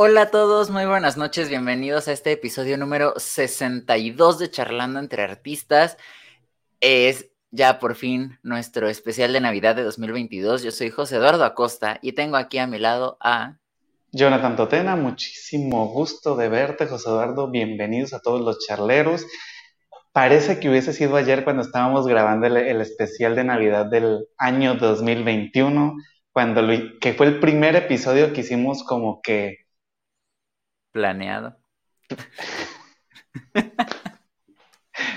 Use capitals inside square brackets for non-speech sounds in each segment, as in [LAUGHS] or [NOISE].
Hola a todos, muy buenas noches, bienvenidos a este episodio número 62 de Charlando entre Artistas. Es ya por fin nuestro especial de Navidad de 2022. Yo soy José Eduardo Acosta y tengo aquí a mi lado a... Jonathan Totena, muchísimo gusto de verte, José Eduardo. Bienvenidos a todos los charleros. Parece que hubiese sido ayer cuando estábamos grabando el, especial de Navidad del año 2021, cuando que fue el primer episodio que hicimos como que... Planeado.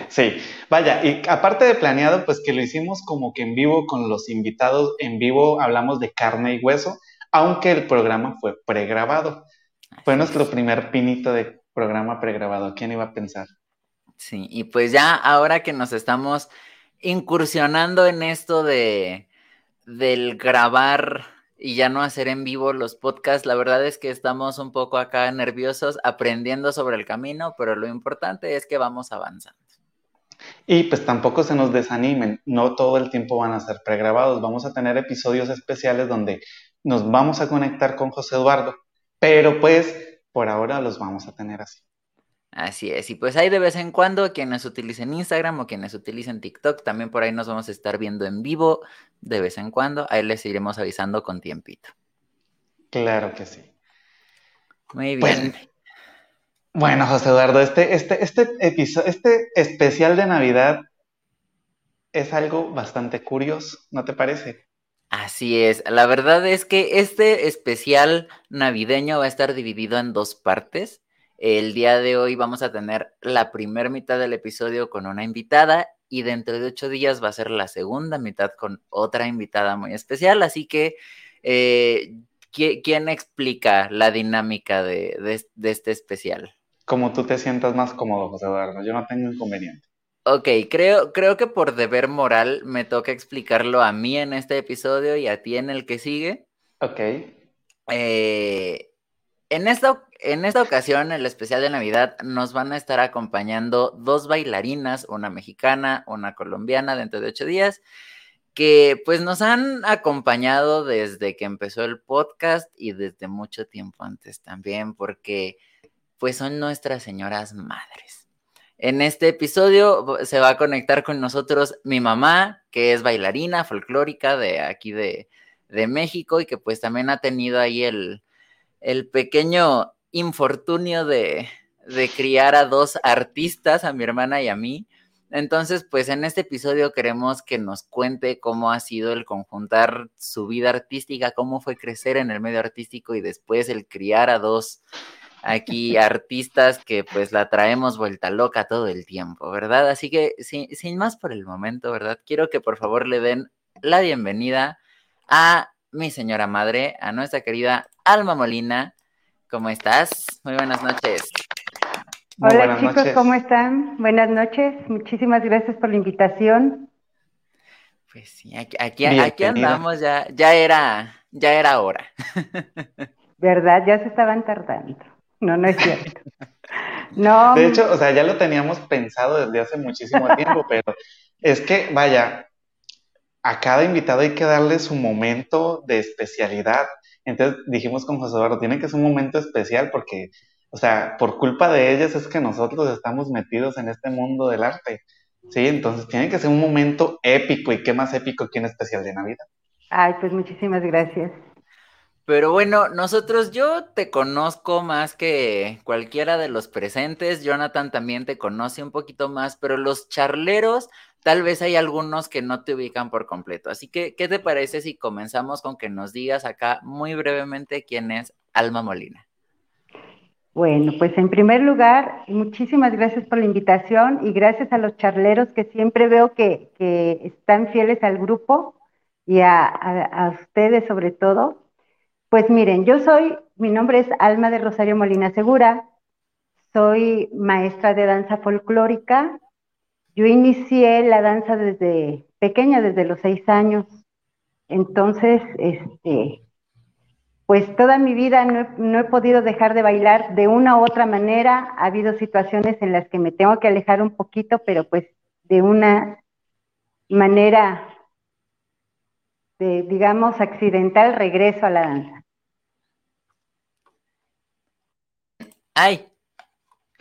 Sí, vaya, y aparte de planeado, pues que lo hicimos como que en vivo con los invitados, en vivo hablamos de carne y hueso, aunque el programa fue pregrabado. Fue nuestro primer pinito de programa pregrabado, ¿quién iba a pensar? Sí, y pues ya ahora que nos estamos incursionando en esto de del grabar y ya no hacer en vivo los podcasts, la verdad es que estamos un poco acá nerviosos aprendiendo sobre el camino, pero lo importante es que vamos avanzando. Y pues tampoco se nos desanimen, no todo el tiempo van a ser pregrabados, vamos a tener episodios especiales donde nos vamos a conectar con José Eduardo, pero pues por ahora los vamos a tener así. Así es, y pues ahí de vez en cuando quienes utilicen Instagram o quienes utilicen TikTok, también por ahí nos vamos a estar viendo en vivo de vez en cuando, ahí les iremos avisando con tiempito. Claro que sí. Muy bien. Bueno, José Eduardo, este, este, este episodio, este especial de Navidad es algo bastante curioso, ¿no te parece? Así es, la verdad es que este especial navideño va a estar dividido en dos partes. El día de hoy vamos a tener la primera mitad del episodio con una invitada y dentro de ocho días va a ser la segunda mitad con otra invitada muy especial. Así que eh, ¿quién explica la dinámica de, este especial? como tú te sientas más cómodo, José Eduardo. Yo no tengo inconveniente. Ok, creo, creo que por deber moral me toca explicarlo a mí en este episodio y a ti en el que sigue. Ok. Eh, en, esta, en esta ocasión, el especial de Navidad, nos van a estar acompañando dos bailarinas, una mexicana, una colombiana, dentro de ocho días, que pues nos han acompañado desde que empezó el podcast y desde mucho tiempo antes también, porque pues son nuestras señoras madres. En este episodio se va a conectar con nosotros mi mamá, que es bailarina folclórica de aquí de, México y que pues también ha tenido ahí el, el pequeño infortunio de, de criar a dos artistas, a mi hermana y a mí. Entonces, pues en este episodio queremos que nos cuente cómo ha sido el conjuntar su vida artística, cómo fue crecer en el medio artístico y después el criar a dos aquí [LAUGHS] artistas que pues la traemos vuelta loca todo el tiempo, ¿verdad? Así que sin, más por el momento, ¿verdad? Quiero que por favor le den la bienvenida a mi señora madre, a nuestra querida Alma Molina. ¿Cómo estás? Muy buenas noches. Hola chicos, ¿cómo están? Buenas noches, muchísimas gracias por la invitación. Pues sí, aquí, aquí, andamos, ya, ya era, ya era hora. [LAUGHS] ¿Verdad? Ya se estaban tardando. No, no es cierto. [LAUGHS] No. De hecho, o sea, ya lo teníamos pensado desde hace muchísimo tiempo, [LAUGHS] pero es que, vaya, a cada invitado hay que darle su momento de especialidad. Entonces dijimos con José Eduardo, tiene que ser un momento especial porque, o sea, por culpa de ellas es que nosotros estamos metidos en este mundo del arte. Sí, entonces tiene que ser un momento épico y qué más épico que un especial de Navidad. Ay, pues muchísimas gracias. Pero bueno, nosotros, yo te conozco más que cualquiera de los presentes, Jonathan también te conoce un poquito más, pero los charleros, tal vez hay algunos que no te ubican por completo. Así que, ¿qué te parece si comenzamos con que nos digas acá muy brevemente quién es Alma Molina? Bueno, pues en primer lugar, muchísimas gracias por la invitación y gracias a los charleros que siempre veo que, están fieles al grupo y a ustedes sobre todo. Pues miren, yo soy, mi nombre es Alma de Rosario Molina Segura, soy maestra de danza folclórica. Yo inicié la danza desde pequeña, desde los seis años. Entonces, este, pues toda mi vida no he, no he, podido dejar de bailar de una u otra manera. Ha habido situaciones en las que me tengo que alejar un poquito, pero pues de una manera, de, digamos, accidental, regreso a la danza. Ay,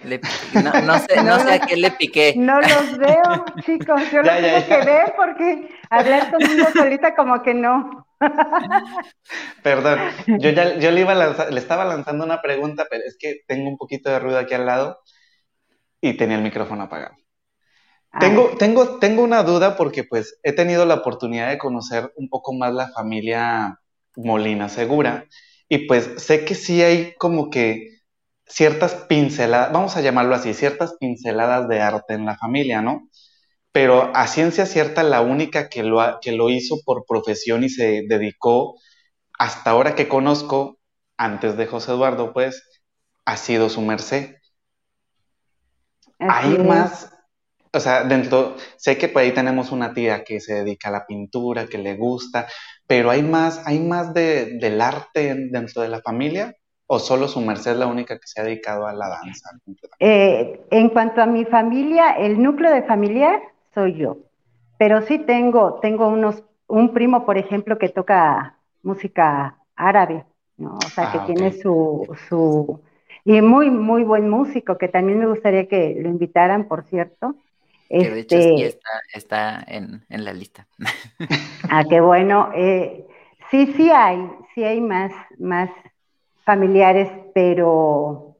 no, sé, no, sé a qué le piqué. [LAUGHS] No los veo, chicos. Yo [LAUGHS] los tengo que ver porque hablar conmigo solita como que no. [LAUGHS] Perdón, yo ya yo le, iba le estaba lanzando una pregunta, pero es que tengo un poquito de ruido aquí al lado y tenía el micrófono apagado. Tengo, tengo, tengo una duda porque pues he tenido la oportunidad de conocer un poco más la familia Molina Segura y pues sé que sí hay como que ciertas pinceladas, vamos a llamarlo así, ciertas pinceladas de arte en la familia, ¿no? Pero a ciencia cierta, la única que lo, que lo hizo por profesión y se dedicó hasta ahora que conozco, antes de José Eduardo, pues, ha sido su merced. hay más, o sea, dentro, sé que por ahí tenemos una tía que se dedica a la pintura, que le gusta, pero hay más, hay más de, del arte dentro de la familia o solo su merced es la única que se ha dedicado a la danza? Eh, en cuanto a mi familia, el núcleo de familiar soy yo, pero sí tengo, tengo unos, un primo, por ejemplo, que toca música árabe, ¿no? O sea, que ah, tiene su, su, y muy, muy buen músico, que también me gustaría que lo invitaran, por cierto. Que de hecho sí este está, en, en, la lista. ah, qué bueno. Eh, sí, sí hay, sí hay más, más familiares, pero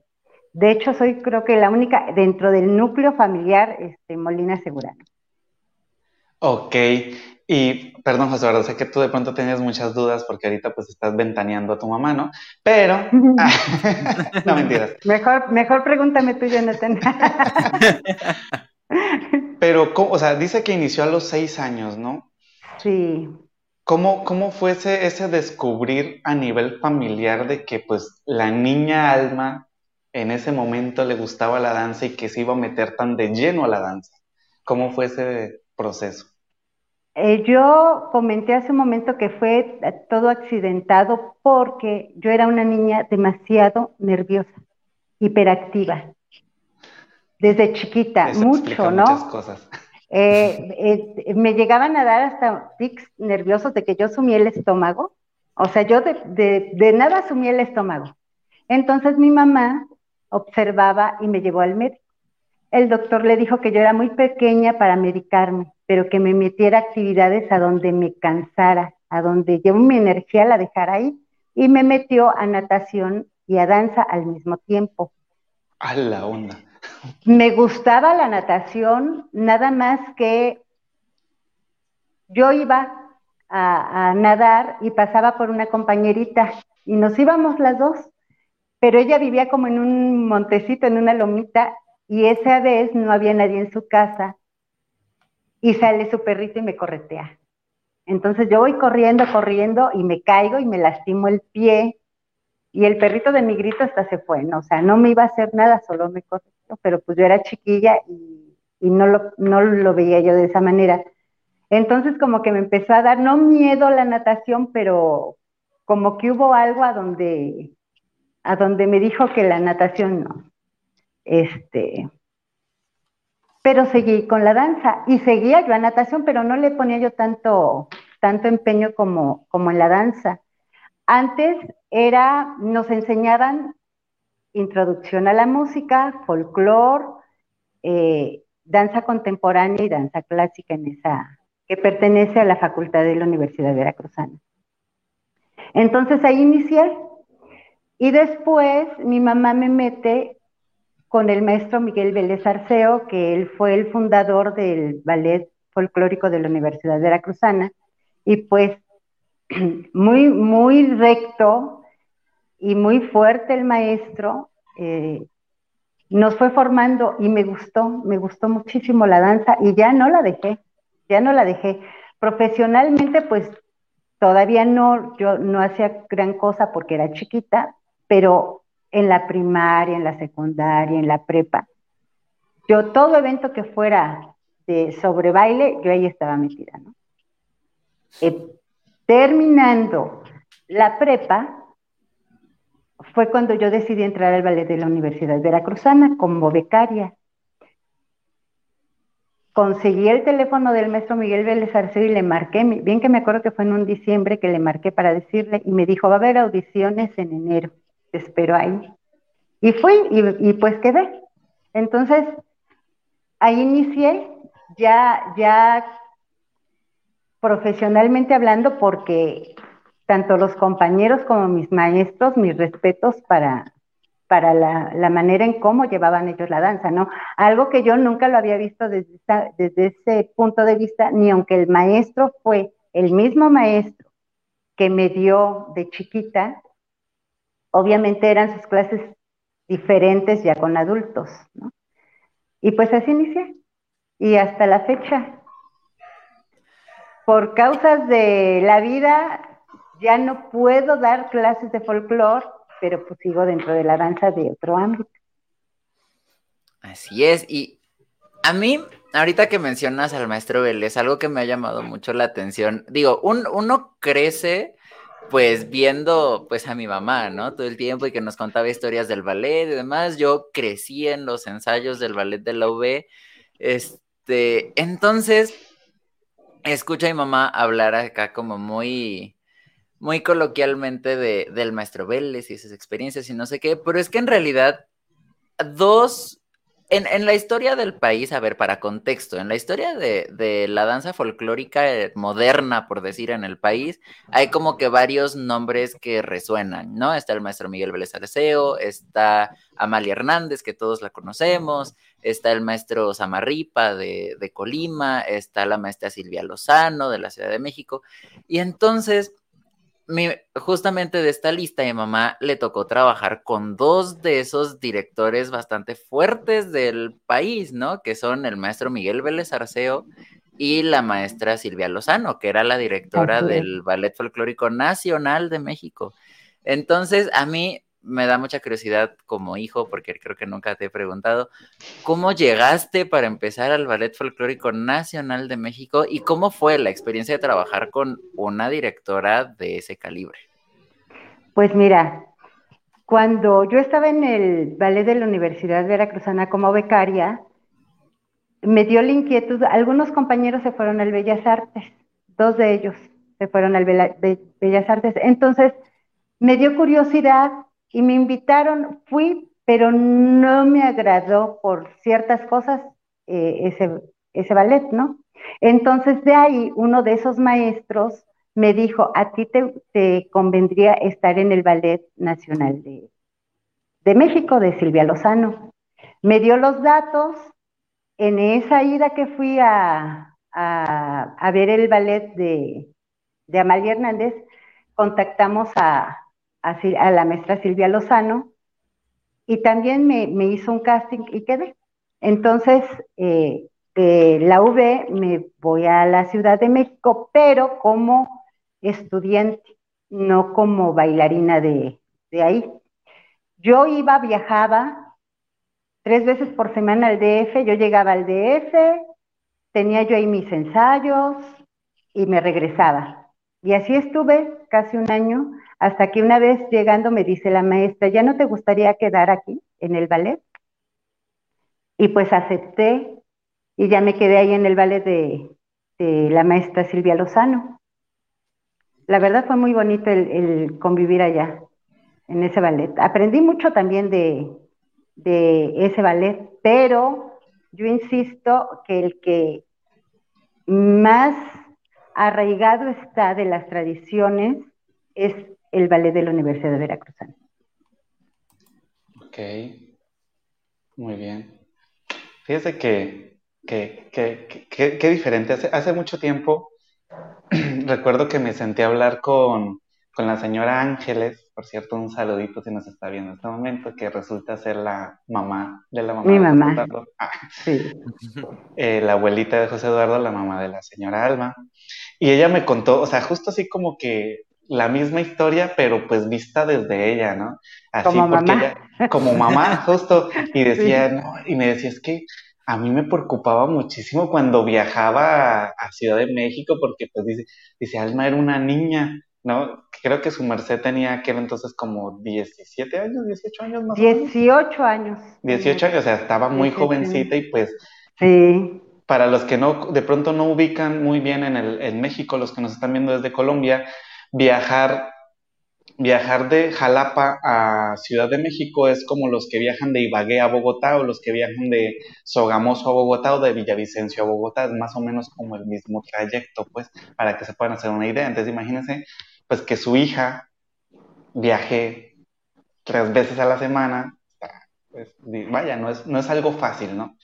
de hecho soy creo que la única dentro del núcleo familiar, este, Molina Segurano. Ok, y perdón José Eduardo, sé que tú de pronto tenías muchas dudas porque ahorita pues estás ventaneando a tu mamá, ¿no? Pero, [LAUGHS] [LAUGHS] no mentiras. Mejor, mejor pregúntame tú, Jonathan. [LAUGHS] Pero, o sea, dice que inició a los seis años, ¿no? Sí. ¿Cómo, ¿Cómo fue ese, descubrir a nivel familiar de que pues la niña Alma en ese momento le gustaba la danza y que se iba a meter tan de lleno a la danza? ¿Cómo fue ese proceso? Eh, yo comenté hace un momento que fue todo accidentado porque yo era una niña demasiado nerviosa, hiperactiva, desde chiquita, mucho, ¿no? Muchas cosas. Eh, eh, me llegaban a dar hasta tics nerviosos de que yo sumía el estómago. O sea, yo de, de, nada sumía el estómago. Entonces mi mamá observaba y me llevó al médico. El doctor le dijo que yo era muy pequeña para medicarme, pero que me metiera actividades a donde me cansara, a donde yo mi energía la dejara ahí, y me metió a natación y a danza al mismo tiempo. A la onda. Me gustaba la natación, nada más que yo iba a, nadar y pasaba por una compañerita y nos íbamos las dos, pero ella vivía como en un montecito, en una lomita, y esa vez no había nadie en su casa y sale su perrito y me corretea. Entonces yo voy corriendo, corriendo y me caigo y me lastimo el pie y el perrito de mi grito hasta se fue, ¿no? O sea, no me iba a hacer nada, solo me corrió, pero pues yo era chiquilla y, no, lo, no lo veía yo de esa manera. Entonces como que me empezó a dar, no miedo la natación, pero como que hubo algo a donde, a donde me dijo que la natación no. Este, pero seguí con la danza y seguía yo a natación, pero no le ponía yo tanto, tanto empeño como, como en la danza. Antes era, nos enseñaban introducción a la música, folclore, eh, danza contemporánea y danza clásica en esa, que pertenece a la facultad de la Universidad Veracruzana. Entonces ahí inicié y después mi mamá me mete con el maestro Miguel Vélez Arceo, que él fue el fundador del ballet folclórico de la Universidad Veracruzana, y pues [CLEARS THROAT] muy, muy recto y muy fuerte el maestro. Eh, nos fue formando y me gustó, me gustó muchísimo la danza y ya no la dejé, ya no la dejé. Profesionalmente, pues todavía no, yo no hacía gran cosa porque era chiquita, pero en la primaria, en la secundaria, en la prepa, yo todo evento que fuera de sobre baile, yo ahí estaba metida, ¿no? Eh, Terminando la prepa, fue cuando yo decidí entrar al ballet de la Universidad Veracruzana como becaria. Conseguí el teléfono del maestro Miguel Vélez Arceo y le marqué, bien que me acuerdo que fue en un diciembre que le marqué para decirle, y me dijo, va a haber audiciones en enero, te espero ahí. Y fui y, pues quedé. Entonces, ahí inicié ya, ya profesionalmente hablando porque tanto los compañeros como mis maestros, mis respetos para, para la, manera en cómo llevaban ellos la danza, ¿no? Algo que yo nunca lo había visto desde, desde ese punto de vista, ni aunque el maestro fue el mismo maestro que me dio de chiquita, obviamente eran sus clases diferentes ya con adultos, ¿no? Y pues así inicié. Y hasta la fecha, por causas de la vida, ya no puedo dar clases de folclore pero pues sigo dentro de la danza de otro ámbito. Así es, y a mí, ahorita que mencionas al maestro Vélez, algo que me ha llamado mucho la atención, digo, uno crece pues viendo pues a mi mamá, ¿no? Todo el tiempo y que nos contaba historias del ballet y demás, yo crecí en los ensayos del ballet de la UB, este, entonces, escucha a mi mamá hablar acá como muy, muy coloquialmente de, del maestro Vélez y sus experiencias y no sé qué, pero es que en realidad dos, en, en la historia del país, a ver, para contexto, en la historia de, de, la danza folclórica eh, moderna, por decir, en el país, hay como que varios nombres que resuenan, ¿no? Está el maestro Miguel Vélez Arceo, está Amalia Hernández, que todos la conocemos, está el maestro Samarripa de, de Colima, está la maestra Silvia Lozano de la Ciudad de México, y entonces justamente de esta lista, mi mamá le tocó trabajar con dos de esos directores bastante fuertes del país, ¿no? Que son el maestro Miguel Vélez Arceo y la maestra Silvia Lozano, que era la directora del Ballet Folclórico Nacional de México. Entonces, a mí me da mucha curiosidad como hijo, porque creo que nunca te he preguntado, ¿cómo llegaste para empezar al Ballet Folclórico Nacional de México y cómo fue la experiencia de trabajar con una directora de ese calibre? Pues mira, cuando yo estaba en el ballet de la Universidad Veracruzana como becaria, me dio la inquietud, algunos compañeros se fueron al Bellas Artes, dos de ellos se fueron al Bellas Artes, entonces me dio curiosidad y me invitaron, fui, pero no me agradó por ciertas cosas eh, ese, ese ballet, ¿no? Entonces de ahí uno de esos maestros me dijo, a ti te, convendría estar en el Ballet Nacional de, de, México, de Silvia Lozano. Me dio los datos, en esa ida que fui a, a ver el ballet de, de Amalia Hernández, contactamos a, a, la maestra Silvia Lozano y también me, hizo un casting y quedé. Entonces, eh, de la UB me voy a la Ciudad de México, pero como estudiante, no como bailarina de, de ahí. Yo iba, viajaba tres veces por semana al DF, yo llegaba al DF, tenía yo ahí mis ensayos y me regresaba. Y así estuve casi un año hasta que una vez llegando me dice la maestra, ¿ya no te gustaría quedar aquí en el ballet? Y pues acepté y ya me quedé ahí en el ballet de, la maestra Silvia Lozano. La verdad fue muy bonito el, convivir allá, en ese ballet. Aprendí mucho también de, de ese ballet, pero yo insisto que el que más arraigado está de las tradiciones es el ballet de la Universidad de Veracruz. Ok, muy bien. Fíjese que, qué diferente. Hace, hace mucho tiempo [CLEARS THROAT] recuerdo que me senté a hablar con, con la señora Ángeles, por cierto, un saludito si nos está viendo en este momento, que resulta ser la mamá de la mamá. Mi mamá. Ah. Sí. [LAUGHS] Eh, la abuelita de José Eduardo, la mamá de la señora Alma. Y ella me contó, o sea, justo así como que la misma historia, pero pues vista desde ella, ¿no? Así como porque mamá. Ella, como mamá, [LAUGHS] justo, y decía, no, y me decía, es que a mí me preocupaba muchísimo cuando viajaba a, Ciudad de México, porque pues dice, dice, Alma era una niña, ¿no? Creo que su merced tenía aquel entonces como 17 años, 18 años más 18 años. 18 años, o sea, estaba muy jovencita y pues... Sí. Para los que no, de pronto no ubican muy bien en, el, en México, los que nos están viendo desde Colombia, viajar viajar de Jalapa a Ciudad de México es como los que viajan de Ibagué a Bogotá o los que viajan de Sogamoso a Bogotá o de Villavicencio a Bogotá, es más o menos como el mismo trayecto, pues, para que se puedan hacer una idea. Entonces, imagínense, pues, que su hija viaje tres veces a la semana, pues, vaya, no es, no es algo fácil, ¿no?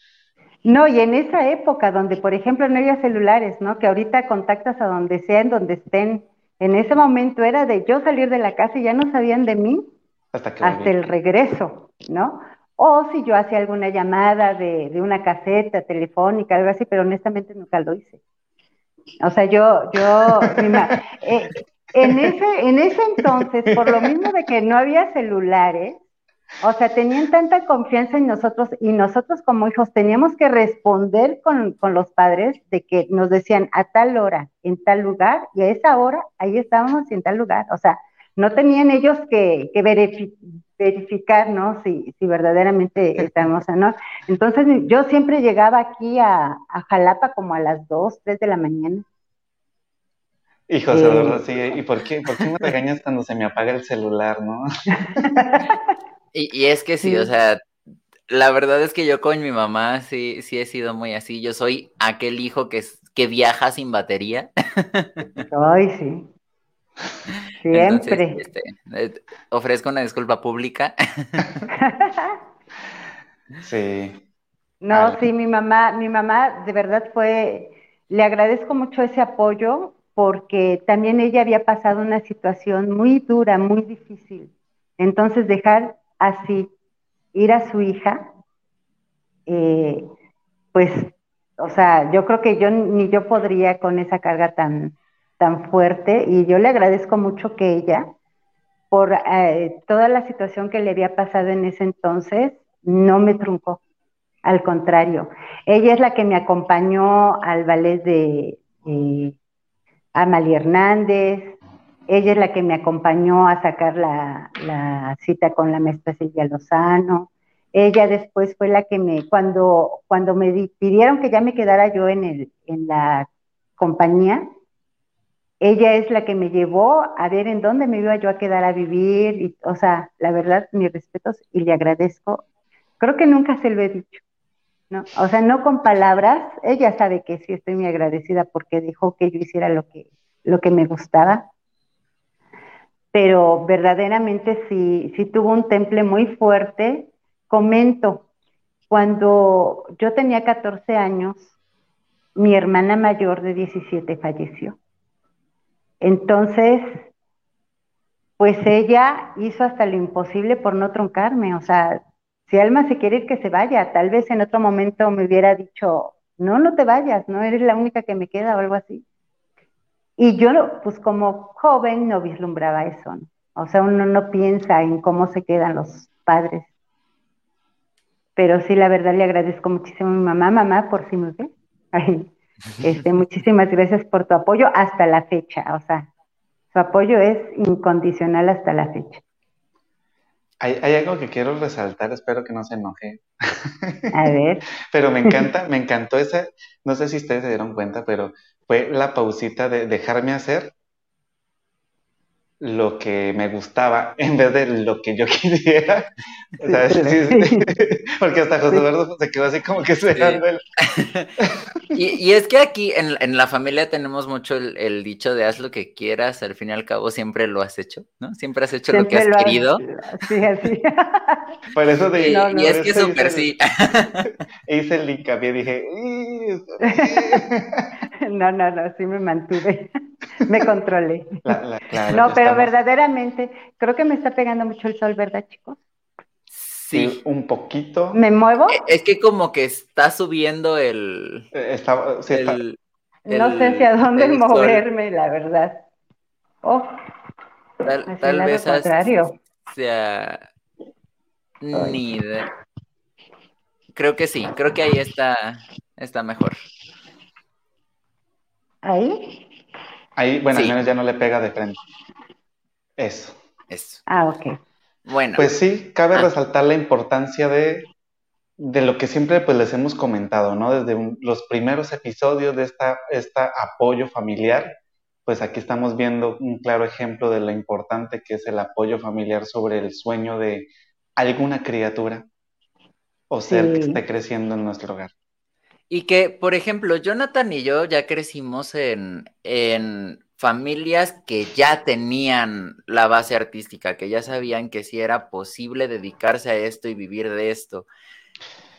No, y en esa época donde, por ejemplo, no había celulares, ¿no? Que ahorita contactas a donde sea, en donde estén. En ese momento era de yo salir de la casa y ya no sabían de mí hasta, el regreso, ¿no? O si yo hacía alguna llamada de, de, una caseta telefónica, algo así, pero honestamente nunca lo hice. O sea, yo, yo, [LAUGHS] eh, en, ese, en ese entonces, por lo mismo de que no había celulares, o sea, tenían tanta confianza en nosotros y nosotros como hijos teníamos que responder con, los padres de que nos decían a tal hora, en tal lugar, y a esa hora ahí estábamos en tal lugar. O sea, no tenían ellos que, verificar, ¿no? Si, si verdaderamente estábamos o no. Entonces yo siempre llegaba aquí a, Jalapa como a las 2, 3 de la mañana. Hijo, eh, sí, ¿y por qué, por qué me regañas cuando se me apaga el celular, no? [LAUGHS] Y, es que sí, o sea, la verdad es que yo con mi mamá sí, sí he sido muy así. Yo soy aquel hijo que, que viaja sin batería. [LAUGHS] Ay, sí. Siempre. Este, eh, ofrezco una disculpa pública. [LAUGHS] sí. No, sí, mi mamá, mi mamá de verdad fue, le agradezco mucho ese apoyo porque también ella había pasado una situación muy dura, muy difícil. Entonces dejar así ir a su hija, eh, pues, o sea, yo creo que yo ni yo podría con esa carga tan, tan fuerte y yo le agradezco mucho que ella, por eh, toda la situación que le había pasado en ese entonces, no me truncó. Al contrario, ella es la que me acompañó al ballet de Amalie Hernández, ella es la que me acompañó a sacar la, cita con la maestra Silvia Lozano. Ella después fue la que me, cuando, cuando me pidieron que ya me quedara yo en, el, en la compañía, ella es la que me llevó a ver en dónde me iba yo a quedar a vivir. Y, o sea, la verdad, mis respetos y le agradezco. Creo que nunca se lo he dicho. ¿no? O sea, no con palabras. Ella sabe que sí estoy muy agradecida porque dijo que yo hiciera lo que, lo que me gustaba pero verdaderamente sí, sí tuvo un temple muy fuerte. Comento, cuando yo tenía 14 años, mi hermana mayor de 17 falleció. Entonces, pues ella hizo hasta lo imposible por no truncarme. O sea, si Alma se quiere ir, que se vaya. Tal vez en otro momento me hubiera dicho, no, no te vayas, no eres la única que me queda o algo así. Y yo, pues como joven, no vislumbraba eso, ¿no? O sea, uno no piensa en cómo se quedan los padres. Pero sí, la verdad, le agradezco muchísimo a mi mamá, mamá, por si me ve. [LAUGHS] este, muchísimas gracias por tu apoyo hasta la fecha. O sea, su apoyo es incondicional hasta la fecha. Hay, hay, algo que quiero resaltar, espero que no se enoje. A ver. [LAUGHS] pero me encanta, me encantó ese, no sé si ustedes se dieron cuenta, pero fue la pausita de dejarme hacer lo que me gustaba [LAUGHS] en vez de lo que yo [LAUGHS] quisiera. [LAUGHS] Porque hasta José Eduardo se quedó así como que esperando el... y, es que aquí en, la familia tenemos mucho el, dicho de haz lo que quieras, al fin y al cabo siempre lo has hecho, ¿no? Siempre has hecho lo que has querido. Sí, así. Por eso de, y, es que súper sí. Hice el hincapié, dije... [LAUGHS] no, no, no, sí me mantuve. [LAUGHS] me controlé. no, pero verdaderamente, creo que me está pegando mucho el sol, ¿verdad, chicos? Sí. Un poquito. ¿Me muevo? E, es que como que está subiendo el... Eh, está, no sé hacia dónde moverme, la verdad. Oh, tal, tal vez contrario. sea... Ni Creo que sí, creo que ahí está, está mejor. ¿Ahí? Ahí, bueno, al menos ya no le pega de frente. Eso. Eso. Ah, ok. Bueno. Pues sí, cabe ah. resaltar la importancia de, de, lo que siempre pues les hemos comentado, ¿no? Desde los primeros episodios de esta, esta apoyo familiar, pues aquí estamos viendo un claro ejemplo de lo importante que es el apoyo familiar sobre el sueño de alguna criatura o ser que esté creciendo en nuestro hogar. Y que, por ejemplo, Jonathan y yo ya crecimos en, en familias que ya tenían la base artística, que ya sabían que sí era posible dedicarse a esto y vivir de esto.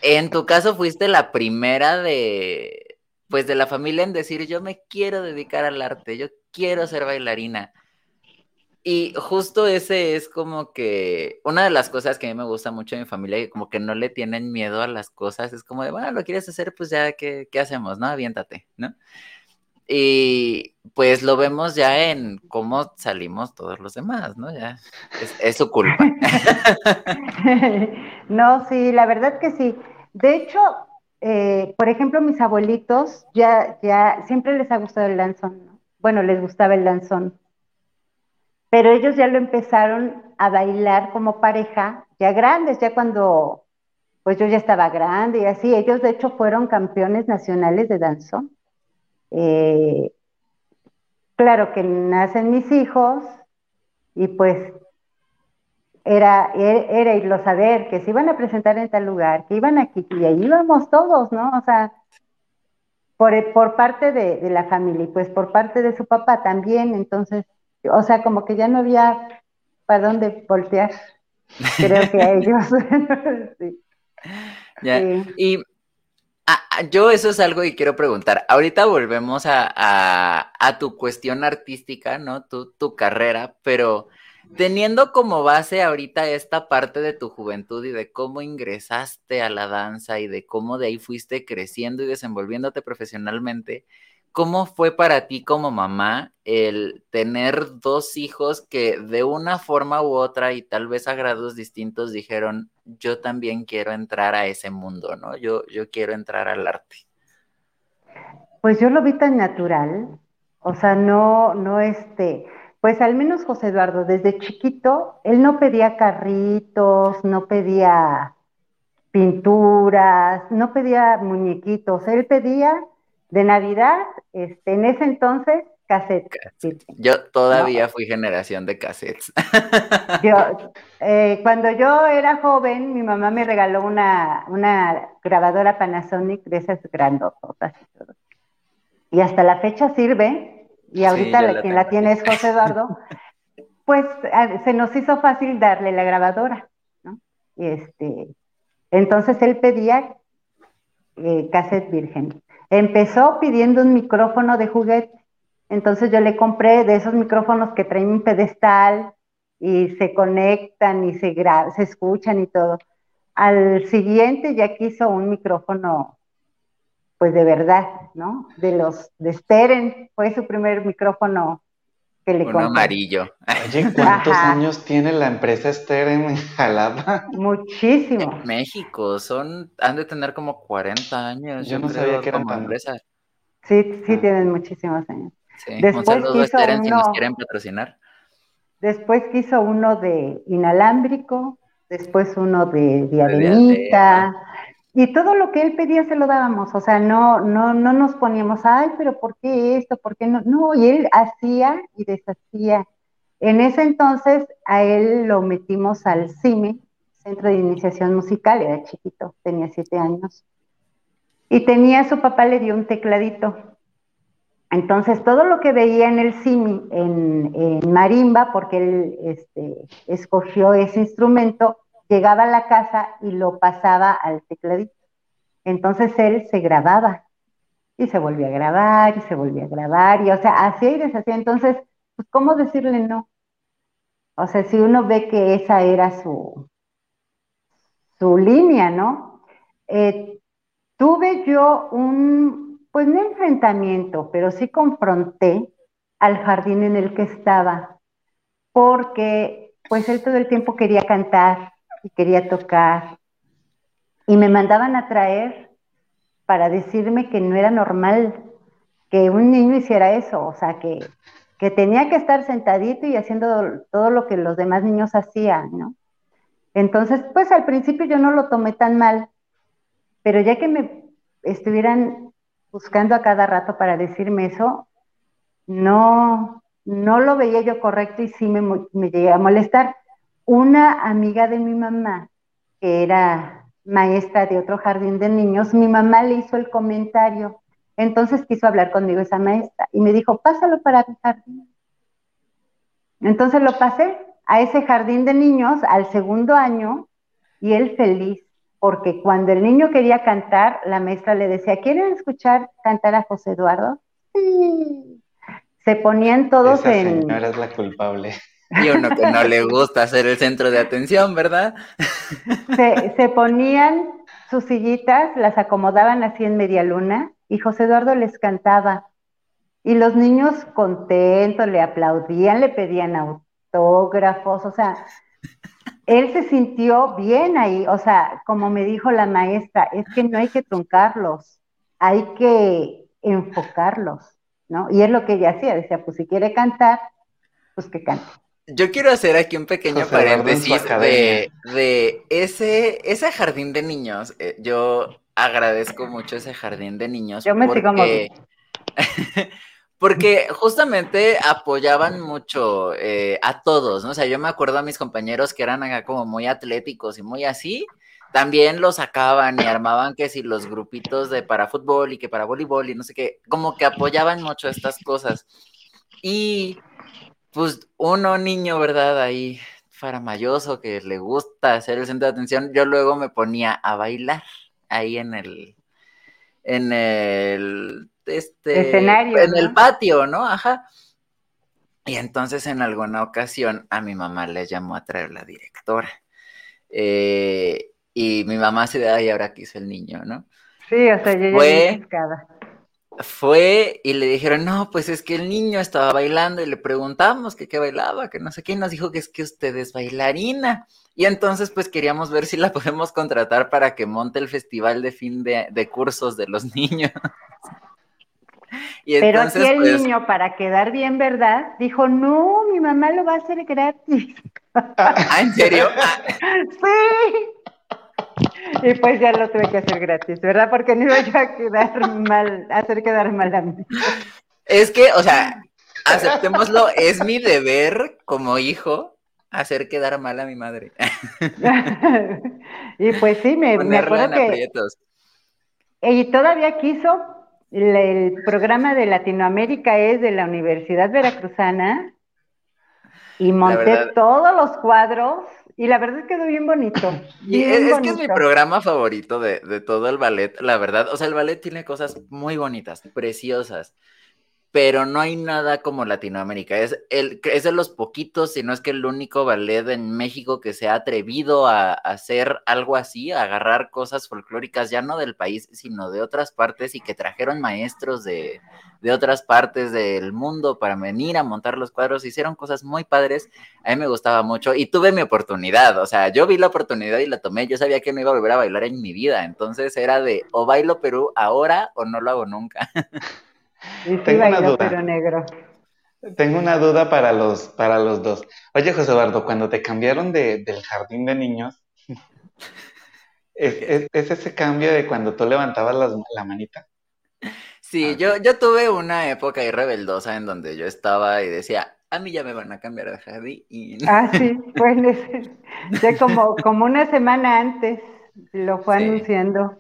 En tu caso fuiste la primera de, pues de la familia en decir, yo me quiero dedicar al arte, yo quiero ser bailarina. Y justo ese es como que una de las cosas que a mí me gusta mucho de mi familia, como que no le tienen miedo a las cosas, es como de, bueno, lo quieres hacer, pues ya, ¿qué, qué hacemos? ¿No? Aviéntate, ¿no? Y pues lo vemos ya en cómo salimos todos los demás, ¿no? Ya es, su culpa. [LAUGHS] no, sí, la verdad que sí. De hecho, eh, por ejemplo, mis abuelitos ya, ya siempre les ha gustado el danzón, ¿no? Bueno, les gustaba el danzón pero ellos ya lo empezaron a bailar como pareja, ya grandes, ya cuando, pues yo ya estaba grande y así, ellos de hecho fueron campeones nacionales de danzón. Eh, claro que nacen mis hijos y pues era, era irlos a ver, que se iban a presentar en tal lugar, que iban aquí, y ahí íbamos todos, ¿no? O sea, por, por parte de la familia y pues por parte de su papá también, entonces o sea, como que ya no había para dónde voltear, creo que a ellos. [LAUGHS] [LAUGHS] Y yo eso es algo que quiero preguntar. Ahorita volvemos a, tu cuestión artística, ¿no? Tu, tu carrera, pero teniendo como base ahorita esta parte de tu juventud y de cómo ingresaste a la danza y de cómo de ahí fuiste creciendo y desenvolviéndote profesionalmente, ¿Cómo fue para ti como mamá el tener dos hijos que de una forma u otra y tal vez a grados distintos dijeron, yo también quiero entrar a ese mundo, ¿no? Yo, yo quiero entrar al arte. Pues yo lo vi tan natural, o sea, no, no este, pues al menos José Eduardo, desde chiquito, él no pedía carritos, no pedía pinturas, no pedía muñequitos, él pedía de Navidad, este, en ese entonces, cassettes. Yo todavía fui generación de cassettes. [LAUGHS] Yo, eh, cuando yo era joven, mi mamá me regaló una, una grabadora Panasonic de esas grandototas y todo. Y hasta la fecha sirve, y ahorita quien la tiene es José Eduardo, pues se nos hizo fácil darle la grabadora, ¿no? Y este, entonces él pedía eh, cassette virgen. Empezó pidiendo un micrófono de juguete. Entonces yo le compré de esos micrófonos que traen un pedestal y se conectan y se, se escuchan y todo. Al siguiente ya quiso un micrófono, pues de verdad, ¿no? De los de Steren, fue su primer micrófono un amarillo. Oye, [LAUGHS] ¿cuántos años tiene la empresa Steren en Jalapa? Muchísimo. En México, son, han de tener como 40 años. Yo, no sabía que eran tan... empresa. Sí, sí, ah. tienen muchísimos años. Sí. Después un saludo a Steren si nos quieren patrocinar. Después quiso uno de inalámbrico, después uno de diademita, y todo lo que él pedía se lo dábamos, o sea, no, no, no nos poníamos, ay, pero ¿por qué esto? ¿Por qué no? No, y él hacía y deshacía. En ese entonces a él lo metimos al CIME, Centro de Iniciación Musical, era chiquito, tenía siete años. Y tenía, su papá le dio un tecladito. Entonces, todo lo que veía en el CIMI, en, en marimba, porque él este, escogió ese instrumento, llegaba a la casa y lo pasaba al tecladito. Entonces él se grababa y se volvía a grabar y se volvía a grabar y o sea, hacía y deshacía. Entonces, pues, ¿cómo decirle no? O sea, si uno ve que esa era su, su línea, ¿no? Eh, tuve yo un, pues no enfrentamiento, pero sí confronté al jardín en el que estaba, porque pues él todo el tiempo quería cantar, quería tocar. Y me mandaban a traer para decirme que no era normal que un niño hiciera eso, o sea, que, que tenía que estar sentadito y haciendo todo lo que los demás niños hacían, ¿no? Entonces, pues al principio yo no lo tomé tan mal, pero ya que me estuvieran buscando a cada rato para decirme eso, no, no lo veía yo correcto y sí me, me llegué a molestar. Una amiga de mi mamá, que era maestra de otro jardín de niños, mi mamá le hizo el comentario. Entonces quiso hablar conmigo esa maestra y me dijo, pásalo para mi jardín. Entonces lo pasé a ese jardín de niños al segundo año y él feliz, porque cuando el niño quería cantar, la maestra le decía, ¿quieren escuchar cantar a José Eduardo? Sí. Se ponían todos Esa en... señora es la culpable. Y uno que no le gusta ser el centro de atención, ¿verdad? Se, se ponían sus sillitas, las acomodaban así en media luna y José Eduardo les cantaba. Y los niños contentos le aplaudían, le pedían autógrafos, o sea, él se sintió bien ahí, o sea, como me dijo la maestra, es que no hay que truncarlos, hay que enfocarlos, ¿no? Y es lo que ella hacía, decía, pues si quiere cantar, pues que cante. Yo quiero hacer aquí un pequeño José paréntesis de, de ese, ese jardín de niños. Eh, yo agradezco mucho ese jardín de niños. Yo me sigo porque, [LAUGHS] porque justamente apoyaban mucho eh, a todos, ¿no? O sea, yo me acuerdo a mis compañeros que eran acá como muy atléticos y muy así. También los sacaban y armaban que si los grupitos de para fútbol y que para voleibol y no sé qué, como que apoyaban mucho estas cosas. Y pues uno niño, ¿verdad? Ahí faramayoso que le gusta hacer el centro de atención, yo luego me ponía a bailar ahí en el en el este Escenario, en ¿no? el patio, ¿no? Ajá. Y entonces en alguna ocasión a mi mamá le llamó a traer la directora. Eh, y mi mamá se da y ahora qué hizo el niño, ¿no? Sí, o sea, yo ya Fue-. Fue y le dijeron, no, pues es que el niño estaba bailando y le preguntamos que qué bailaba, que no sé qué, y nos dijo que es que usted es bailarina. Y entonces pues queríamos ver si la [LAUGHS] podemos contratar para que monte el festival de fin de, de cursos de los [LAUGHS] niños. y Pero entonces aquí el pues, niño, para quedar bien, ¿verdad? Dijo, no, mi mamá lo va a hacer gratis. ah, ¿en serio? [LAUGHS] Sí. Y pues ya lo tuve que hacer gratis, ¿verdad? Porque no iba yo a quedar mal, a hacer quedar mal a mí. es que, o sea, aceptémoslo, es mi deber como hijo hacer quedar mal a mi madre. [LAUGHS] Y pues sí, me, me acuerdo que aprietos. y todavía quiso, el, el programa de Latinoamérica es de la Universidad Veracruzana y monté verdad- todos los cuadros y la verdad quedó bien bonito. Y bien es, que es mi programa favorito de, de todo el ballet, la verdad. O sea, el ballet tiene cosas muy bonitas, preciosas, pero no hay nada como Latinoamérica. Es, el, es de los poquitos, si no es que el único ballet en México que se ha atrevido a, hacer algo así, a agarrar cosas folclóricas, ya no del país, sino de otras partes y que trajeron maestros de, de otras partes del mundo para venir a montar los cuadros. Hicieron cosas muy padres a mí me gustaba mucho y tuve mi oportunidad, o sea, yo vi la oportunidad y la tomé, yo sabía que no iba a volver a bailar en mi vida, entonces era de o bailo Perú ahora o no lo hago nunca. [LAUGHS] Sí Tengo una duda. pero negro. Tengo una duda para los, para los dos. Oye, José Eduardo, cuando te cambiaron de, del jardín de niños, [LAUGHS] ¿es, es- es ese cambio de cuando tú levantabas las- la manita? Sí, Ah, yo, yo tuve una época ahí rebeldosa en donde yo estaba y decía, a mí ya me van a cambiar de jardín y [LAUGHS] Ah, sí, bueno, ese- [LAUGHS] ya como, como una semana antes lo fue Sí. anunciando.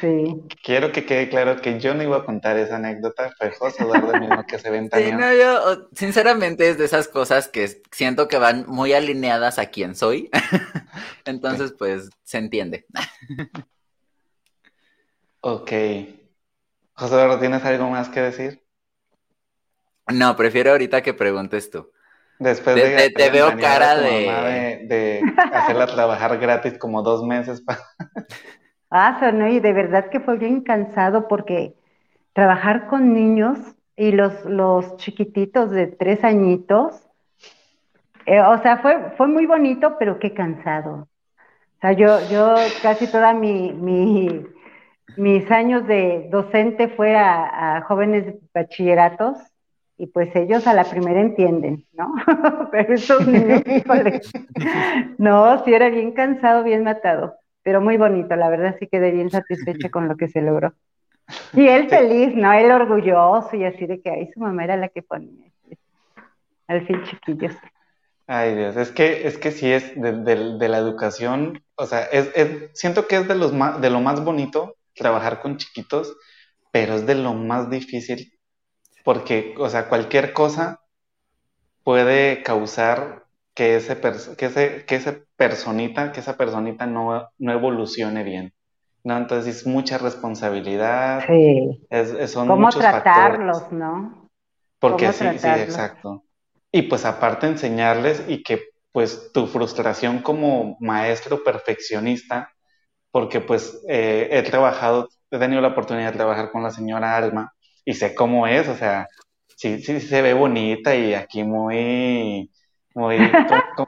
Sí. Quiero que quede claro que yo no iba a contar esa anécdota, fue José Eduardo mismo que se [LAUGHS] Sí, ventaneó. no, yo sinceramente es de esas cosas que siento que van muy alineadas a quien soy, [LAUGHS] entonces pues se entiende. [LAUGHS] Ok. José Eduardo, ¿tienes algo más que decir? No, prefiero ahorita que preguntes tú. Después Te- de te- te veo cara de- de, de hacerla trabajar gratis como dos meses para... Ah, sonó y de verdad que fue bien cansado porque trabajar con niños y los, los chiquititos de tres añitos, eh, o sea, fue, fue muy bonito, pero qué cansado. O sea, yo, yo casi toda mi, mi, mis años de docente fue a, a jóvenes bachilleratos y pues ellos a la primera entienden, ¿no? [LAUGHS] Pero estos niños, híjole, [LAUGHS] no, sí era bien cansado, bien matado, pero muy bonito, la verdad sí quedé bien satisfecha con lo que se logró. Y él feliz, ¿no? Él orgulloso y así de que ahí su mamá era la que ponía. Al fin chiquillos. Ay Dios, es que, es que sí es de, la educación, o sea, es, siento que es de, los de lo más bonito trabajar con chiquitos, pero es de lo más difícil porque, o sea, cualquier cosa puede causar que ese, que ese, que ese personita, que esa personita no, no evolucione bien. ¿no? Entonces es mucha responsabilidad. Sí. Es, son ¿Cómo tratarlos, no? Porque sí, sí, exacto. Y pues aparte enseñarles y que pues tu frustración como maestro perfeccionista, porque pues eh, he trabajado, he tenido la oportunidad de trabajar con la señora Alma y sé cómo es, o sea, sí, sí se ve bonita y aquí muy, muy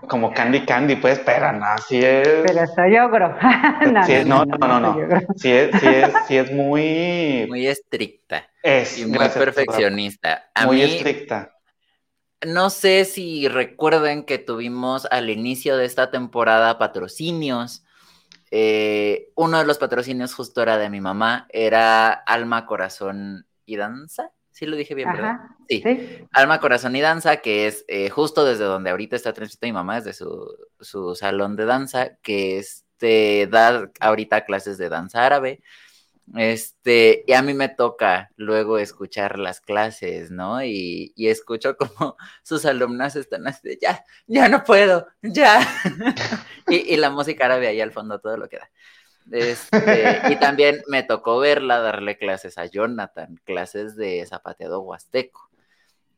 como, Candy Candy, pues, pero no, sí es... Pero soy ogro. [LAUGHS] no, no, no, no, Sí es, sí es, sí es muy... Muy estricta. Es, y muy perfeccionista. muy estricta no sé si recuerden que tuvimos al inicio de esta temporada patrocinios. Eh, uno de los patrocinios justo era de mi mamá, era Alma, Corazón y Danza. Sí lo dije bien, ¿verdad? Sí. Alma, Corazón y Danza, que es eh, justo desde donde ahorita está transmitiendo mi mamá, desde su, su salón de danza, que este, da ahorita clases de danza árabe. Este, y a mí me toca luego escuchar las clases, ¿no? Y, escucho [LAUGHS] como sus alumnas están así de, ya, ya no puedo, ya. [LAUGHS] y, la música árabe ahí al fondo, todo lo que da. Este, y [LAUGHS] también me tocó verla darle clases a Jonathan, clases de zapateado huasteco.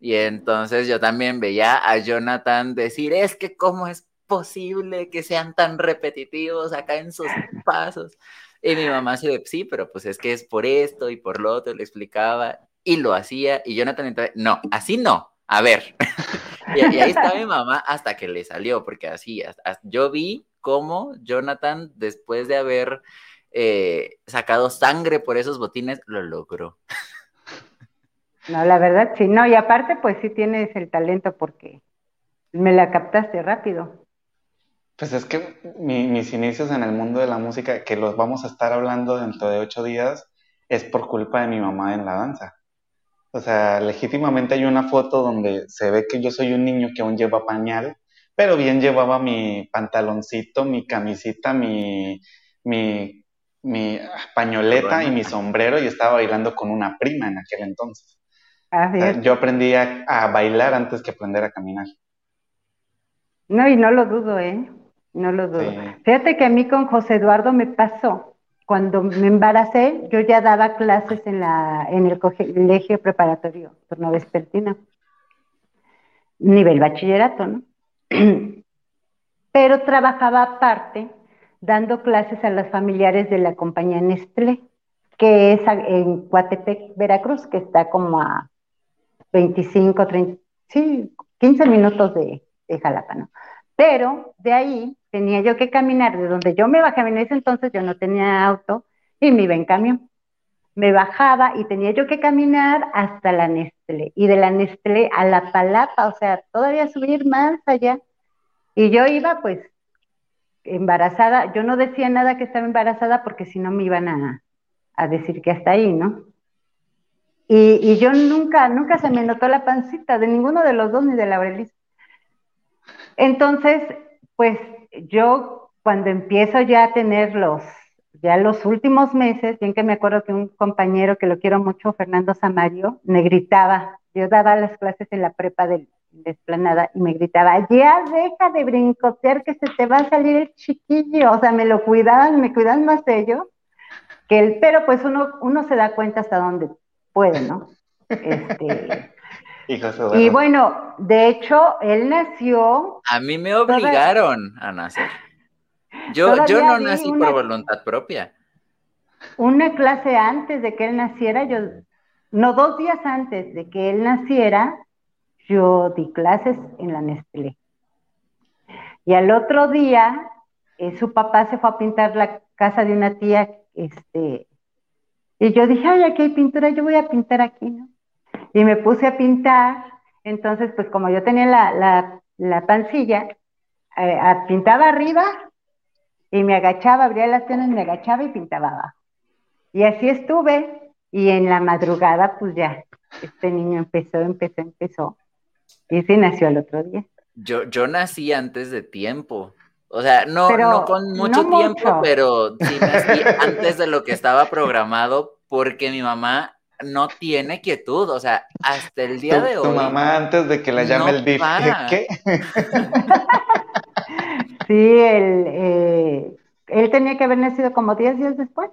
Y entonces yo también veía a Jonathan decir, es que cómo es posible que sean tan repetitivos acá en sus pasos. Y mi mamá se sí, pero pues es que es por esto y por lo otro, le explicaba y lo hacía. Y Jonathan, no, así no, a ver. [LAUGHS] y, ahí está mi mamá hasta que le salió, porque así, yo vi cómo Jonathan, después de haber eh, sacado sangre por esos botines, lo logró. [LAUGHS] No, la verdad sí, no, y aparte pues sí tienes el talento porque me la captaste rápido. Pues es que mis inicios en el mundo de la música, que los vamos a estar hablando dentro de ocho días, es por culpa de mi mamá en la danza. O sea, legítimamente hay una foto donde se ve que yo soy un niño que aún lleva pañal, pero bien llevaba mi pantaloncito, mi camisita, mi, mi, mi pañoleta y mi sombrero y estaba bailando con una prima en aquel entonces. yo aprendí a bailar antes que aprender a caminar. No, y no lo dudo, ¿eh? no lo dudo. Fíjate que a mí con José Eduardo me pasó. Cuando me embaracé, yo ya daba clases en, la, en el colegio preparatorio, turno vespertino, nivel bachillerato, ¿no? [CLEARS THROAT] Pero trabajaba aparte, dando clases a los familiares de la compañía Nestlé, que es en Coatepec, Veracruz, que está como a 25, 30, sí, 15 minutos de, de Jalapa, ¿no? Pero de ahí tenía yo que caminar de donde yo me bajaba en ese entonces, yo no tenía auto y me iba en camión. Me bajaba y tenía yo que caminar hasta la Nestlé y de la Nestlé a la Palapa, o sea, todavía subir más allá. Y yo iba pues embarazada, yo no decía nada que estaba embarazada porque si no me iban a, decir que hasta ahí, ¿no? Y, y, yo nunca, nunca se me notó la pancita de ninguno de los dos ni de la Aureliza. Entonces, pues yo cuando empiezo ya a tener los, ya los últimos meses, bien que me acuerdo que un compañero que lo quiero mucho, Fernando Samario, me gritaba, yo daba las clases en la prepa de, de Esplanada y me gritaba, ya deja de brincotear que se te va a salir el chiquillo, o sea, me lo cuidaban, me cuidan más ellos que él, pero pues uno, uno se da cuenta hasta dónde puede, ¿no? Este, [LAUGHS] y bueno, de hecho, él nació. A mí me obligaron a nacer. Yo, yo no nací por voluntad propia. Una clase antes de que él naciera, yo, no, dos días antes de que él naciera, yo di clases en la Nestlé. Y al otro día, eh, su papá se fue a pintar la casa de una tía, este, y yo dije, ay, aquí hay pintura, yo voy a pintar aquí, ¿no? y me puse a pintar. Entonces, pues como yo tenía la, la, pancilla, eh, pintaba arriba y me agachaba, abría las piernas, me agachaba y pintaba abajo. Y así estuve y en la madrugada, pues ya, este niño empezó, empezó, empezó. Y sí nació el otro día. Yo, yo nací antes de tiempo. O sea, no, no con mucho tiempo, pero sí nací [LAUGHS] antes de lo que estaba programado porque mi mamá no tiene quietud, o sea, hasta el día de hoy. Tu mamá antes de que la llame el DIF, ¿qué? [LAUGHS] [LAUGHS] sí, él, eh, él tenía que haber nacido como 10 días después.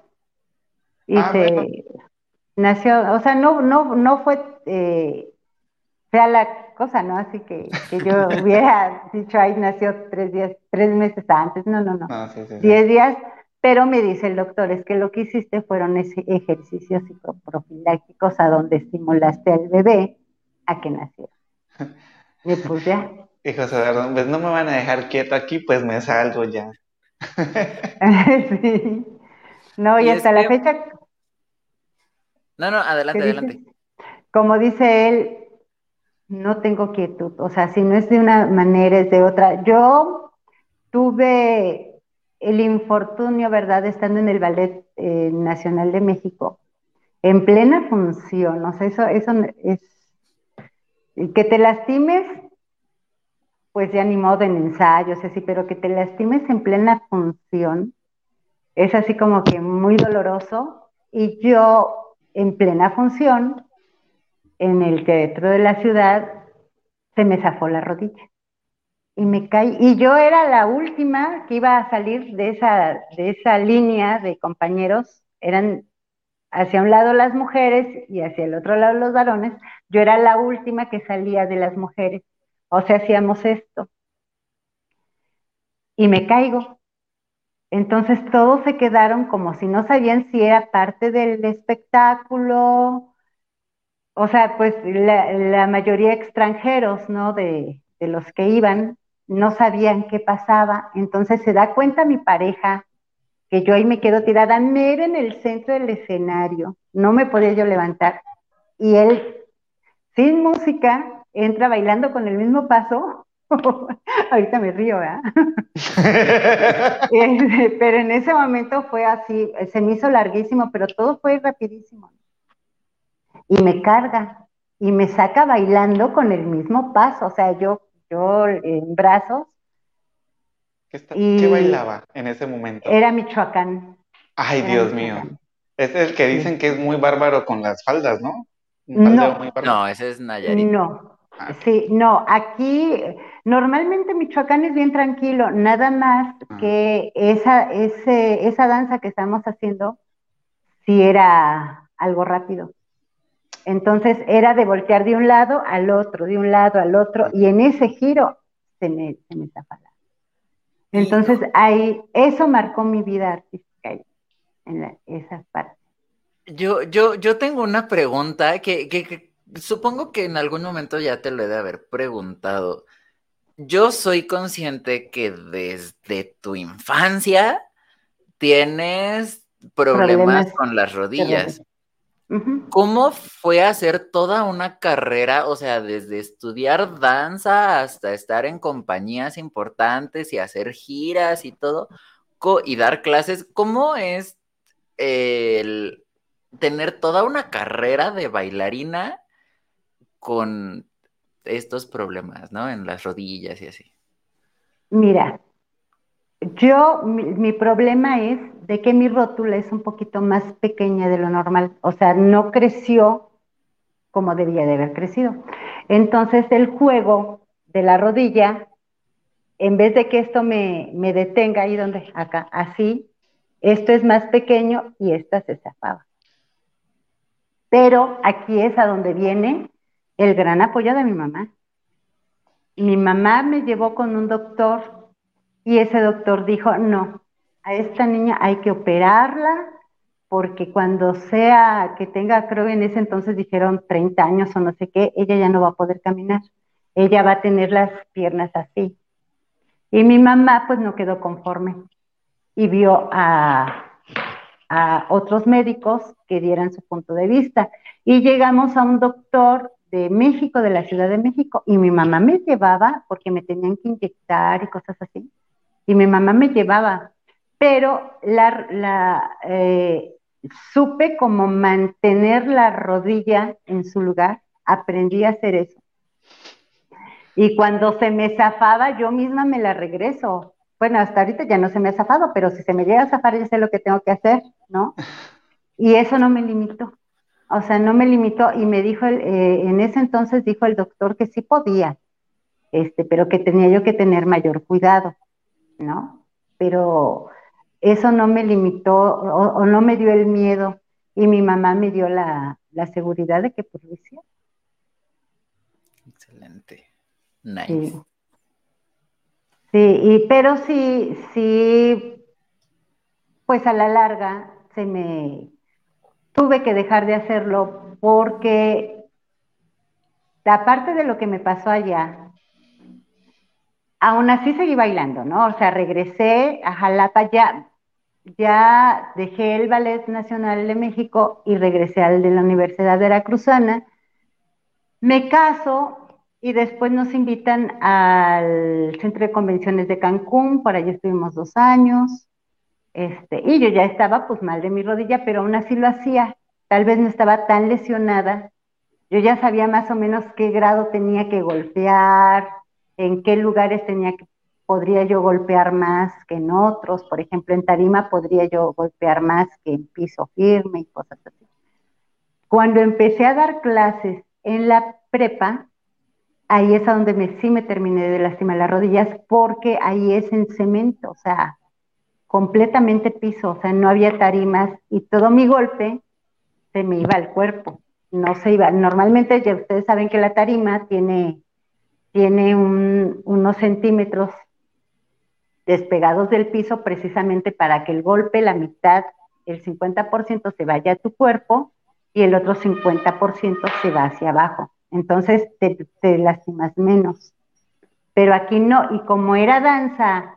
Y ah, se nació, o sea, no, no, no fue eh, sea la cosa, ¿no? Así que, que yo [LAUGHS] hubiera dicho, ahí nació tres días, tres meses antes, no, no, no. Ah, Diez días, pero me dice el doctor, es que lo que hiciste fueron ese ejercicios psicoprofilácticos a donde estimulaste al bebé a que naciera. [LAUGHS] Y pues ya. Y José pues no me van a dejar quieto aquí, pues me salgo ya. [LAUGHS] sí. No, y, hasta la fecha. No, no, adelante, adelante. Como dice él, no tengo quietud. O sea, si no es de una manera, es de otra. Yo tuve el infortunio, ¿verdad?, estando en el Ballet eh, Nacional de México, en plena función. O sea, eso, eso es. Que te lastimes, pues ya ni modo en ensayos, así, pero que te lastimes en plena función, es así como que muy doloroso. Y yo, en plena función, en el teatro de la ciudad, se me zafó la rodilla. Y me caí, y yo era la última que iba a salir de esa, de esa línea de compañeros, eran hacia un lado las mujeres y hacia el otro lado los varones, yo era la última que salía de las mujeres, o sea, hacíamos esto. Y me caigo. Entonces todos se quedaron como si no sabían si era parte del espectáculo, o sea, pues la, mayoría extranjeros, ¿no? De, los que iban, no sabían qué pasaba. Entonces se da cuenta mi pareja que yo ahí me quedo tirada mero en el centro del escenario, no me podía yo levantar. Y él, sin música, entra bailando con el mismo paso. [LAUGHS] Ahorita me río, ¿verdad? [LAUGHS] Este, pero en ese momento fue así, se me hizo larguísimo, pero todo fue rapidísimo y me carga y me saca bailando con el mismo paso, o sea, yo, yo en brazos. ¿Qué, bailaba en ese momento? Era Michoacán. Ay, Dios mío. Es el que dicen que es muy bárbaro con las faldas, ¿no? No, no, ese es Nayarit. No. Sí, no, aquí normalmente Michoacán es bien tranquilo, nada más ah. que esa, ese, esa danza que estamos haciendo, sí era algo rápido. Entonces era de voltear de un lado al otro, de un lado al otro, y en ese giro se me, se me Entonces ahí, eso marcó mi vida artística en esas partes. Yo, yo, yo tengo una pregunta que, que, supongo que en algún momento ya te lo he de haber preguntado. Yo soy consciente que desde tu infancia tienes problemas, con las rodillas. ¿Cómo fue hacer toda una carrera, o sea, desde estudiar danza hasta estar en compañías importantes y hacer giras y todo, y dar clases? ¿Cómo es el tener toda una carrera de bailarina con estos problemas, ¿no? En las rodillas y así. Mira, yo, mi, problema es de que mi rótula es un poquito más pequeña de lo normal, o sea, no creció como debía de haber crecido. Entonces el juego de la rodilla, en vez de que esto me, detenga ahí donde, acá, así, esto es más pequeño y esta se zafaba. Pero aquí es a donde viene el gran apoyo de mi mamá. Mi mamá me llevó con un doctor y ese doctor dijo, no, a esta niña hay que operarla porque cuando sea que tenga, creo en ese entonces dijeron 30 años o no sé qué, ella ya no va a poder caminar. Ella va a tener las piernas así. Y mi mamá pues no quedó conforme y vio a, a otros médicos que dieran su punto de vista. Y llegamos a un doctor de México, de la Ciudad de México, y mi mamá me llevaba porque me tenían que inyectar y cosas así y mi mamá me llevaba, pero la, eh, supe cómo mantener la rodilla en su lugar, aprendí a hacer eso. Y cuando se me zafaba, yo misma me la regreso. Bueno, hasta ahorita ya no se me ha zafado, pero si se me llega a zafar, ya sé lo que tengo que hacer, ¿no? Y eso no me limitó. O sea, no me limitó y me dijo, eh, en ese entonces dijo el doctor que sí podía, este, pero que tenía yo que tener mayor cuidado, ¿no? Pero eso no me limitó o, no me dio el miedo y mi mamá me dio la, seguridad de que pues lo hiciera. Excelente. Nice. Sí. y, pero sí, sí, pues a la larga se me tuve que dejar de hacerlo porque aparte de lo que me pasó allá, aún así seguí bailando, ¿no? O sea, regresé a Jalapa, ya, dejé el Ballet Nacional de México y regresé al de la Universidad Veracruzana. Me caso y después nos invitan al Centro de Convenciones de Cancún, por allí estuvimos dos años. Este, y yo ya estaba pues mal de mi rodilla, pero aún así lo hacía. Tal vez no estaba tan lesionada. Yo ya sabía más o menos qué grado tenía que golpear, en qué lugares tenía que, podría yo golpear más que en otros. Por ejemplo, en tarima podría yo golpear más que en piso firme y cosas así. Cuando empecé a dar clases en la prepa, ahí es a donde me, sí me terminé de lastimar las rodillas porque ahí es en cemento, o sea, completamente piso, o sea, no había tarimas y todo mi golpe se me iba al cuerpo, no se iba. Normalmente ya ustedes saben que la tarima tiene, tiene unos centímetros despegados del piso precisamente para que el golpe, la mitad, el 50% se vaya a tu cuerpo y el otro 50% se va hacia abajo. Entonces te, te lastimas menos. Pero aquí no, y como era danza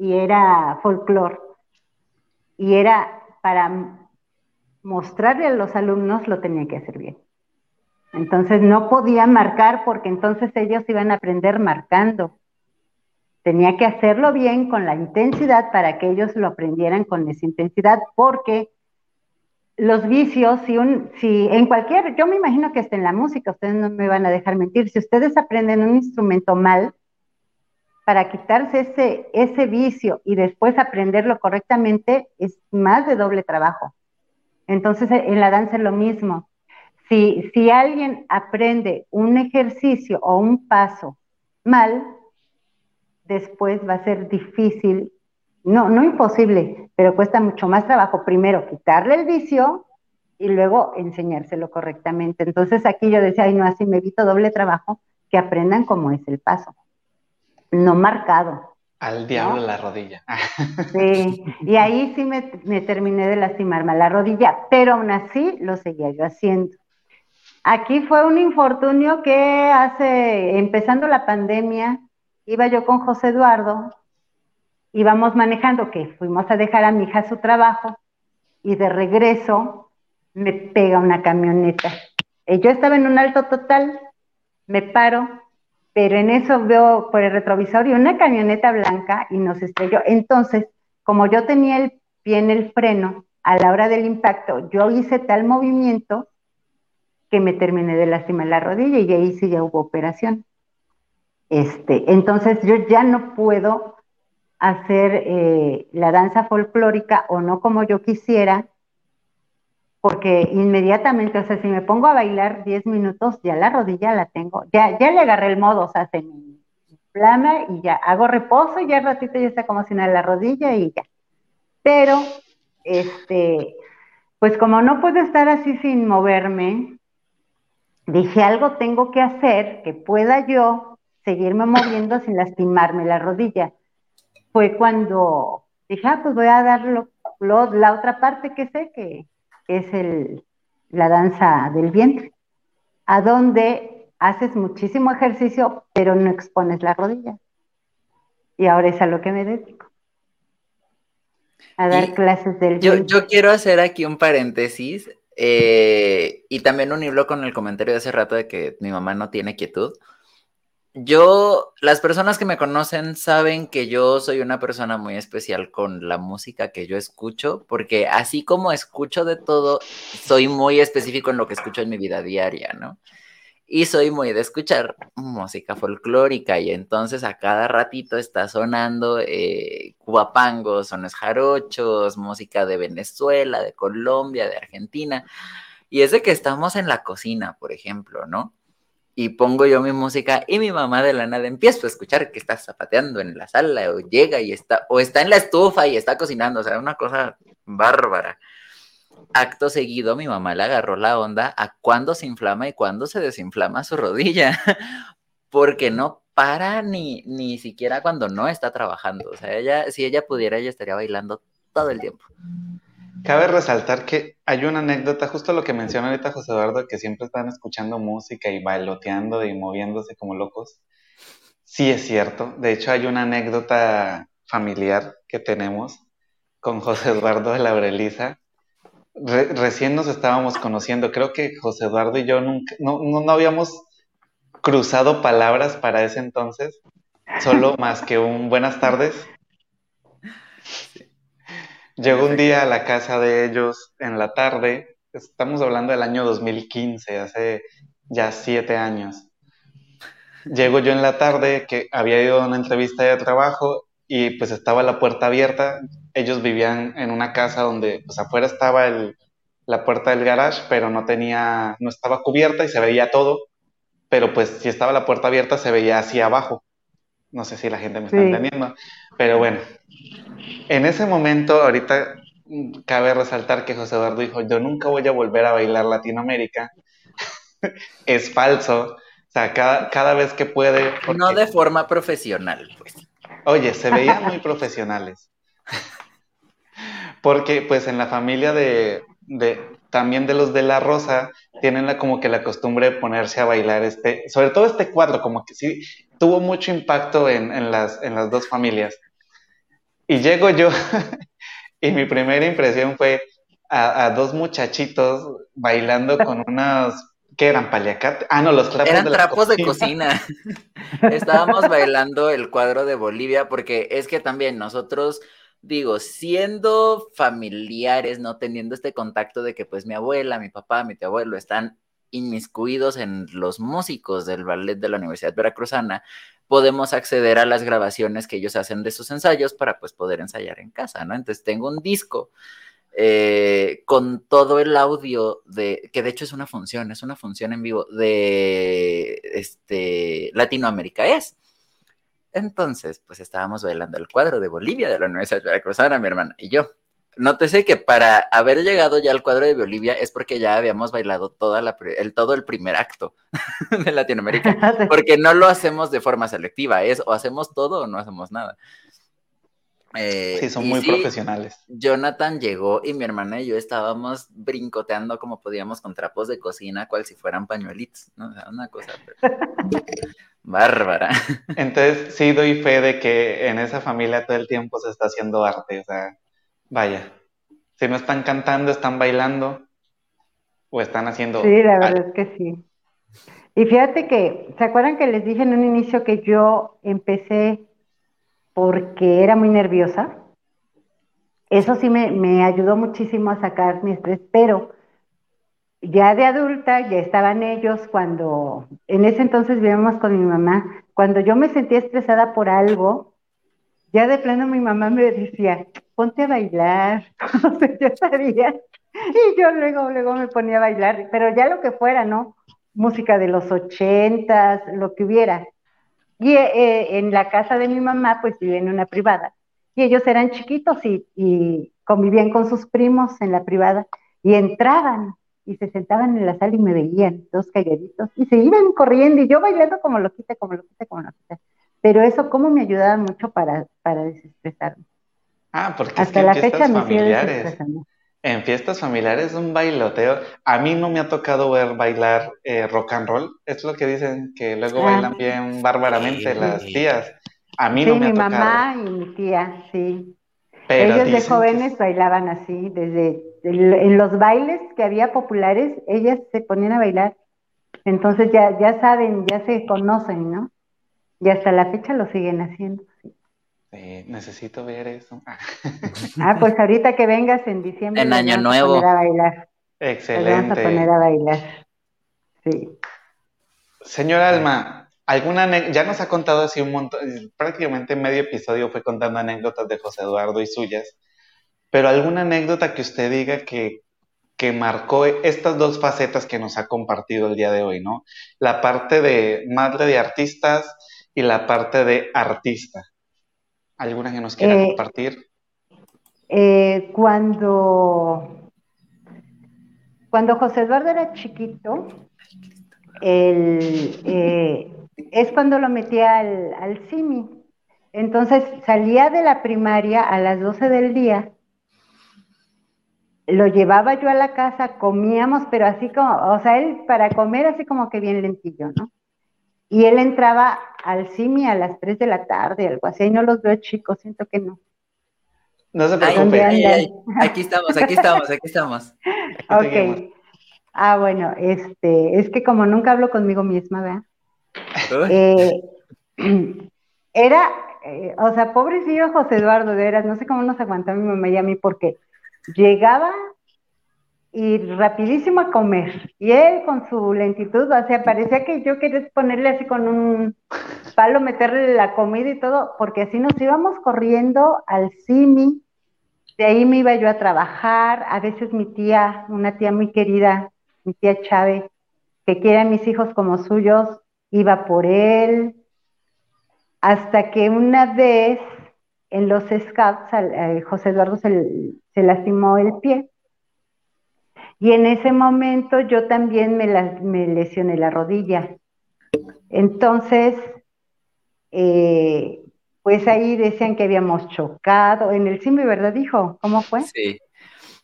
y era folclore y era para mostrarle a los alumnos lo tenía que hacer bien. Entonces no podía marcar porque entonces ellos iban a aprender marcando. Tenía que hacerlo bien con la intensidad para que ellos lo aprendieran con esa intensidad porque los vicios, si, un, si en cualquier, yo me imagino que hasta en la música, ustedes no me van a dejar mentir, si ustedes aprenden un instrumento mal, para quitarse ese, ese vicio y después aprenderlo correctamente es más de doble trabajo. Entonces, en la danza es lo mismo. Si, si alguien aprende un ejercicio o un paso mal, después va a ser difícil, no, no imposible, pero cuesta mucho más trabajo primero quitarle el vicio y luego enseñárselo correctamente. Entonces aquí yo decía, ay no, así me evito doble trabajo, que aprendan cómo es el paso no marcado. Al diablo la rodilla. Sí, y ahí sí me, terminé de lastimarme la rodilla, pero aún así lo seguía yo haciendo. Aquí fue un infortunio que hace, empezando la pandemia, iba yo con José Eduardo, íbamos manejando, que fuimos a dejar a mi hija su trabajo, y de regreso me pega una camioneta. Yo estaba en un alto total, me paro, pero en eso veo por el retrovisor y una camioneta blanca y nos estrelló. Entonces, como yo tenía el pie en el freno, a la hora del impacto, yo hice tal movimiento que me terminé de lastimar la rodilla y ahí sí ya hubo operación. Este, entonces yo ya no puedo hacer eh, la danza folclórica o no como yo quisiera, porque inmediatamente, o sea, si me pongo a bailar 10 minutos, ya la rodilla la tengo, ya, ya le agarré el modo, o sea, se me inflama y ya hago reposo y ya el ratito ya está como si nada la rodilla y ya. Pero, este, pues como no puedo estar así sin moverme, dije algo tengo que hacer que pueda yo seguirme moviendo sin lastimarme la rodilla. Fue cuando dije, ah, pues voy a dar la otra parte que sé que, es el, la danza del vientre, a donde haces muchísimo ejercicio, pero no expones la rodilla. Y ahora es a lo que me dedico. A dar clases del yo, Yo quiero hacer aquí un paréntesis eh, y también unirlo con el comentario de hace rato de que mi mamá no tiene quietud. Yo, las personas que me conocen saben que yo soy una persona muy especial con la música que yo escucho, porque así como escucho de todo, soy muy específico en lo que escucho en mi vida diaria, ¿no? Y soy muy de escuchar música folclórica y entonces a cada ratito está sonando eh, cubapangos, sones jarochos, música de Venezuela, de Colombia, de Argentina. Y es de que estamos en la cocina, por ejemplo, ¿no? Y pongo yo mi música y mi mamá de la nada empiezo a escuchar que está zapateando en la sala o llega y está, o está en la estufa y está cocinando, o sea, una cosa bárbara. Acto seguido, mi mamá le agarró la onda a cuándo se inflama y cuándo se desinflama su rodilla, [LAUGHS] porque no para ni, ni siquiera cuando no está trabajando. O sea, ella, si ella pudiera, ella estaría bailando todo el tiempo. Cabe resaltar que hay una anécdota, justo lo que menciona ahorita José Eduardo, que siempre están escuchando música y bailoteando y moviéndose como locos. Sí es cierto. De hecho, hay una anécdota familiar que tenemos con José Eduardo de la Aurelisa. recién nos estábamos conociendo. Creo que José Eduardo y yo nunca, no, no habíamos cruzado palabras para ese entonces, solo más que un buenas tardes Llegó un día a la casa de ellos en la tarde, estamos hablando del año 2015, hace ya siete años. Llego yo en la tarde, que había ido a una entrevista de trabajo y pues estaba la puerta abierta. Ellos vivían en una casa donde pues afuera estaba el, la puerta del garage, pero no tenía, no estaba cubierta y se veía todo. Pero pues si estaba la puerta abierta se veía hacia abajo. No sé si la gente me está entendiendo. Pero bueno, en ese momento, ahorita cabe resaltar que José Eduardo dijo, yo nunca voy a volver a bailar Latinoamérica. [LAUGHS] es falso. O sea, cada, vez que puede... No de forma profesional, pues. Oye, se veían [LAUGHS] muy profesionales. porque pues en la familia de, también de los de la Rosa tienen la, como que la costumbre de ponerse a bailar este, sobre todo este cuadro, como que sí tuvo mucho impacto en, las, en las dos familias. Y llego yo [LAUGHS] y mi primera impresión fue a, dos muchachitos bailando con [LAUGHS] unos, ¿qué eran? ¿Paliacate? Ah, no, los trapos de trapos de cocina. [LAUGHS] Estábamos bailando el cuadro de Bolivia porque es que también nosotros digo, siendo familiares, no teniendo este contacto de que pues mi abuela, mi papá, mi tío abuelo están inmiscuidos en los músicos del ballet de la Universidad Veracruzana, podemos acceder a las grabaciones que ellos hacen de sus ensayos para pues poder ensayar en casa, ¿no? Entonces tengo un disco eh, con todo el audio de, que de hecho es una función, es una función en vivo de este, Latinoamérica es. Entonces, pues estábamos bailando el cuadro de Bolivia de la Universidad Veracruzana, mi hermana y yo. Nótese que para haber llegado ya al cuadro de Bolivia es porque ya habíamos bailado toda la, el, todo el primer acto [LAUGHS] de Latinoamérica, [LAUGHS] porque no lo hacemos de forma selectiva, es o hacemos todo o no hacemos nada. Eh, sí, son muy profesionales. Jonathan llegó y mi hermana y yo estábamos brincoteando como podíamos con trapos de cocina, cual si fueran pañuelitos, ¿no? O sea, una cosa [LAUGHS] bárbara. Entonces, sí doy fe de que en esa familia todo el tiempo se está haciendo arte, o sea, Vaya, si no están cantando, están bailando o están haciendo... Sí, la verdad es que sí. Y fíjate que, ¿se acuerdan que les dije en un inicio que yo empecé porque era muy nerviosa? Eso sí me, me ayudó muchísimo a sacar mi estrés, pero ya de adulta, ya estaban ellos cuando, en ese entonces vivíamos con mi mamá, cuando yo me sentía estresada por algo, ya de plano mi mamá me decía, ponte a bailar, [LAUGHS] yo sabía, y yo luego, luego me ponía a bailar, pero ya lo que fuera, ¿no? Música de los ochentas, lo que hubiera. Y eh, en la casa de mi mamá, pues vivía en una privada, y ellos eran chiquitos y, y convivían con sus primos en la privada, y entraban y se sentaban en la sala y me veían, dos calladitos, y se iban corriendo, y yo bailando como lo quita, como lo quita, como lo quita. Pero eso, ¿cómo me ayudaba mucho para, para desestresarme? Ah, porque Hasta la fecha familiares, en fiestas familiares un bailoteo. A mí no me ha tocado ver bailar eh, rock and roll. Es lo que dicen que luego ah. bailan bien bárbaramente las tías. A mí no me ha tocado. mi mamá y mi tía, sí. Ellos de jóvenes bailaban así, desde en los bailes que había populares, ellas se ponían a bailar. Entonces ya, ya saben, ya se conocen, ¿no? Y hasta la fecha lo siguen haciendo. Sí. necesito ver eso. [LAUGHS] ah, pues ahorita que vengas en diciembre. En Año Nuevo. A, bailar. Excelente. vamos a poner a bailar. Sí. Señor Alma, alguna ya nos ha contado así un montón, prácticamente medio episodio fue contando anécdotas de José Eduardo y suyas, pero alguna anécdota que usted diga que, que marcó estas dos facetas que nos ha compartido el día de hoy, ¿no? La parte de madre de artistas y la parte de artista. ¿Alguna que nos quiera eh, compartir? Eh, cuando, cuando José Eduardo era chiquito, el, eh, es cuando lo metía al, al CIMI. Entonces salía de la primaria a las 12 del día, lo llevaba yo a la casa, comíamos, pero así como, o sea, él para comer así como que bien lentillo, ¿no? Y él entraba al CIMI a las 3 de la tarde, algo así, ahí no los veo chicos, siento que no. No se preocupe. aquí estamos, aquí estamos, aquí estamos. [LAUGHS] ok. Ah, bueno, este, es que como nunca hablo conmigo misma, ¿verdad? Eh, [CLEARS THROAT] era, eh, o sea, pobrecillo José Eduardo, de veras, no sé cómo nos aguantó mi mamá y a mí, porque llegaba y rapidísimo a comer. Y él con su lentitud, o sea, parecía que yo quería ponerle así con un palo, meterle la comida y todo, porque así nos íbamos corriendo al CIMI. De ahí me iba yo a trabajar. A veces mi tía, una tía muy querida, mi tía Chávez, que quiere a mis hijos como suyos, iba por él, hasta que una vez en los scouts eh, José Eduardo se, lastimó el pie. Y en ese momento yo también me, me lesioné la rodilla. Entonces, eh, pues ahí decían que habíamos chocado. En el CIMI, ¿verdad, dijo? ¿Cómo fue? Sí.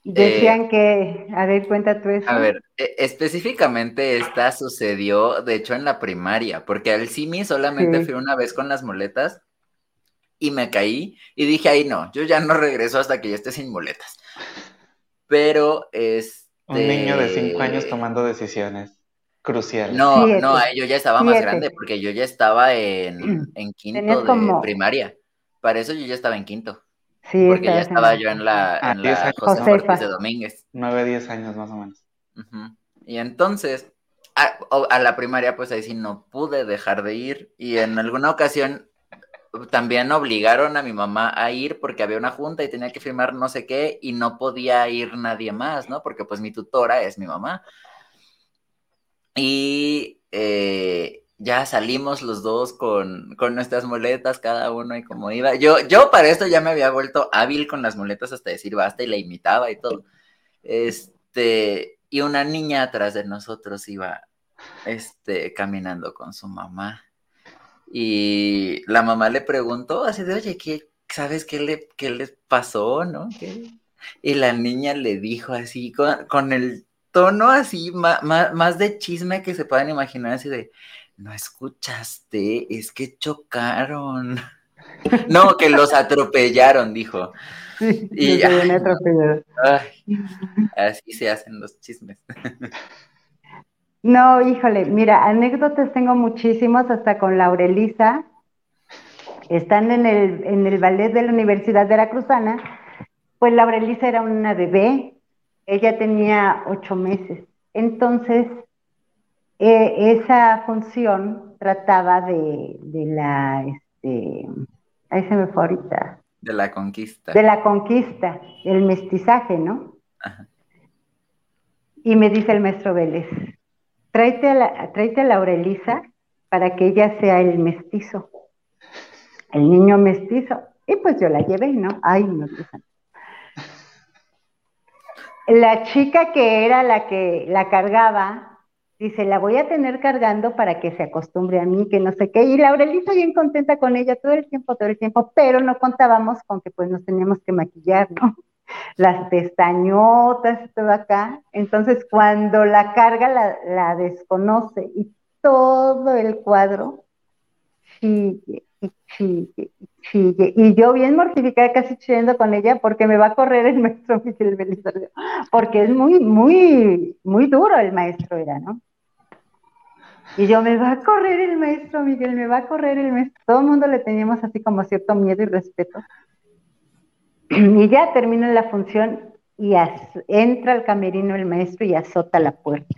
Decían que, a ver, cuenta tú eso. A ver, e, específicamente esta sucedió, de hecho, en la primaria, porque al CIMI solamente fui una vez con las muletas y me caí y dije, ay no, yo ya no regreso hasta que yo esté sin muletas. Pero es... Un niño de cinco años tomando decisiones cruciales. No, no, yo ya estaba más grande porque yo ya estaba en, [CLEARS THROAT] en quinto de primaria. Para eso yo ya estaba en quinto. Sí, porque ya estaba yo en la, ah, en la José de Domínguez. Nueve, diez años más o menos. Y entonces, a, a, la primaria, pues ahí sí no pude dejar de ir. Y en alguna ocasión también obligaron a mi mamá a ir porque había una junta y tenía que firmar no sé qué y no podía ir nadie más, ¿no? Porque pues mi tutora es mi mamá. Y eh, ya salimos los dos con, con, nuestras muletas, cada uno y como iba. Yo, yo para esto ya me había vuelto hábil con las muletas hasta decir basta y la imitaba y todo. Este, y una niña atrás de nosotros iba, este, caminando con su mamá. Y la mamá le preguntó así de, oye, ¿qué, ¿sabes qué le, qué pasó, no? Y la niña le dijo así, con, con el tono así, más, más de chisme que se puedan imaginar, así de, no escuchaste, es que chocaron. [LAUGHS] No, que los atropellaron, dijo. y así se hacen los chismes. [LAUGHS] No, híjole, mira, anécdotas tengo muchísimos, hasta con Laurelisa. Están en el, en el ballet de la Universidad Veracruzana. Pues Laurelisa era una bebé, ella tenía ocho meses. Entonces, eh, esa función trataba de, la, este, ahí se me fue ahorita. De la conquista. De la conquista, el mestizaje, ¿no? Y me dice el maestro Vélez, tráete a, la, a Laura Elisa para que ella sea el mestizo, el niño mestizo. Y pues yo la llevé, ¿no? Ay, no La chica que era la que la cargaba, dice, la voy a tener cargando para que se acostumbre a mí, que no sé qué. Y Laurelita bien contenta con ella todo el tiempo, todo el tiempo, pero no contábamos con que pues nos teníamos que maquillar, ¿no? Las pestañotas y todo acá. Entonces, cuando la carga, la, desconoce y todo el cuadro sigue y sigue sigue. Y yo bien mortificada, casi chillando con ella, porque me va a correr el [LAUGHS] maestro Miguel porque es muy, muy, muy duro el maestro era, ¿no? Y yo, me va a correr el maestro, Miguel, me va a correr el maestro. Todo el mundo le teníamos así como cierto miedo y respeto. [CLEARS THROAT] Y ya termina la función y entra al camerino el maestro y azota la puerta.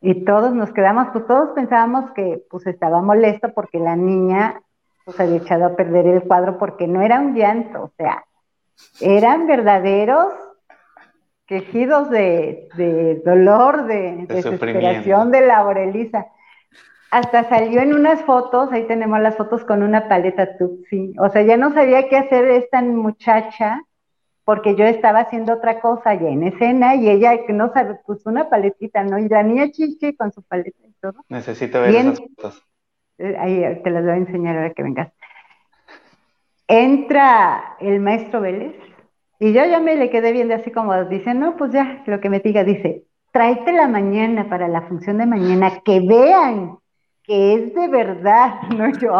Y todos nos quedamos, pues todos pensábamos que pues estaba molesto porque la niña pues había echado a perder el cuadro porque no era un llanto, o sea, eran verdaderos quejidos de, dolor, de, desesperación de la Aurelisa. Hasta salió en unas fotos, ahí tenemos las fotos con una paleta Tutsi. O sea, ya no sabía qué hacer esta muchacha porque yo estaba haciendo otra cosa ya en escena y ella no sabe, pues una paletita, ¿no? Y la niña chichi con su paleta y todo. Necesito ver esas fotos. Eh, ahí te las voy a enseñar ahora que vengas. Entra el maestro Vélez y yo ya me le quedé viendo así como dice, no, pues ya, lo que me diga, dice, tráete la mañana para la función de mañana, que vean que es de verdad, [LAUGHS] no yo,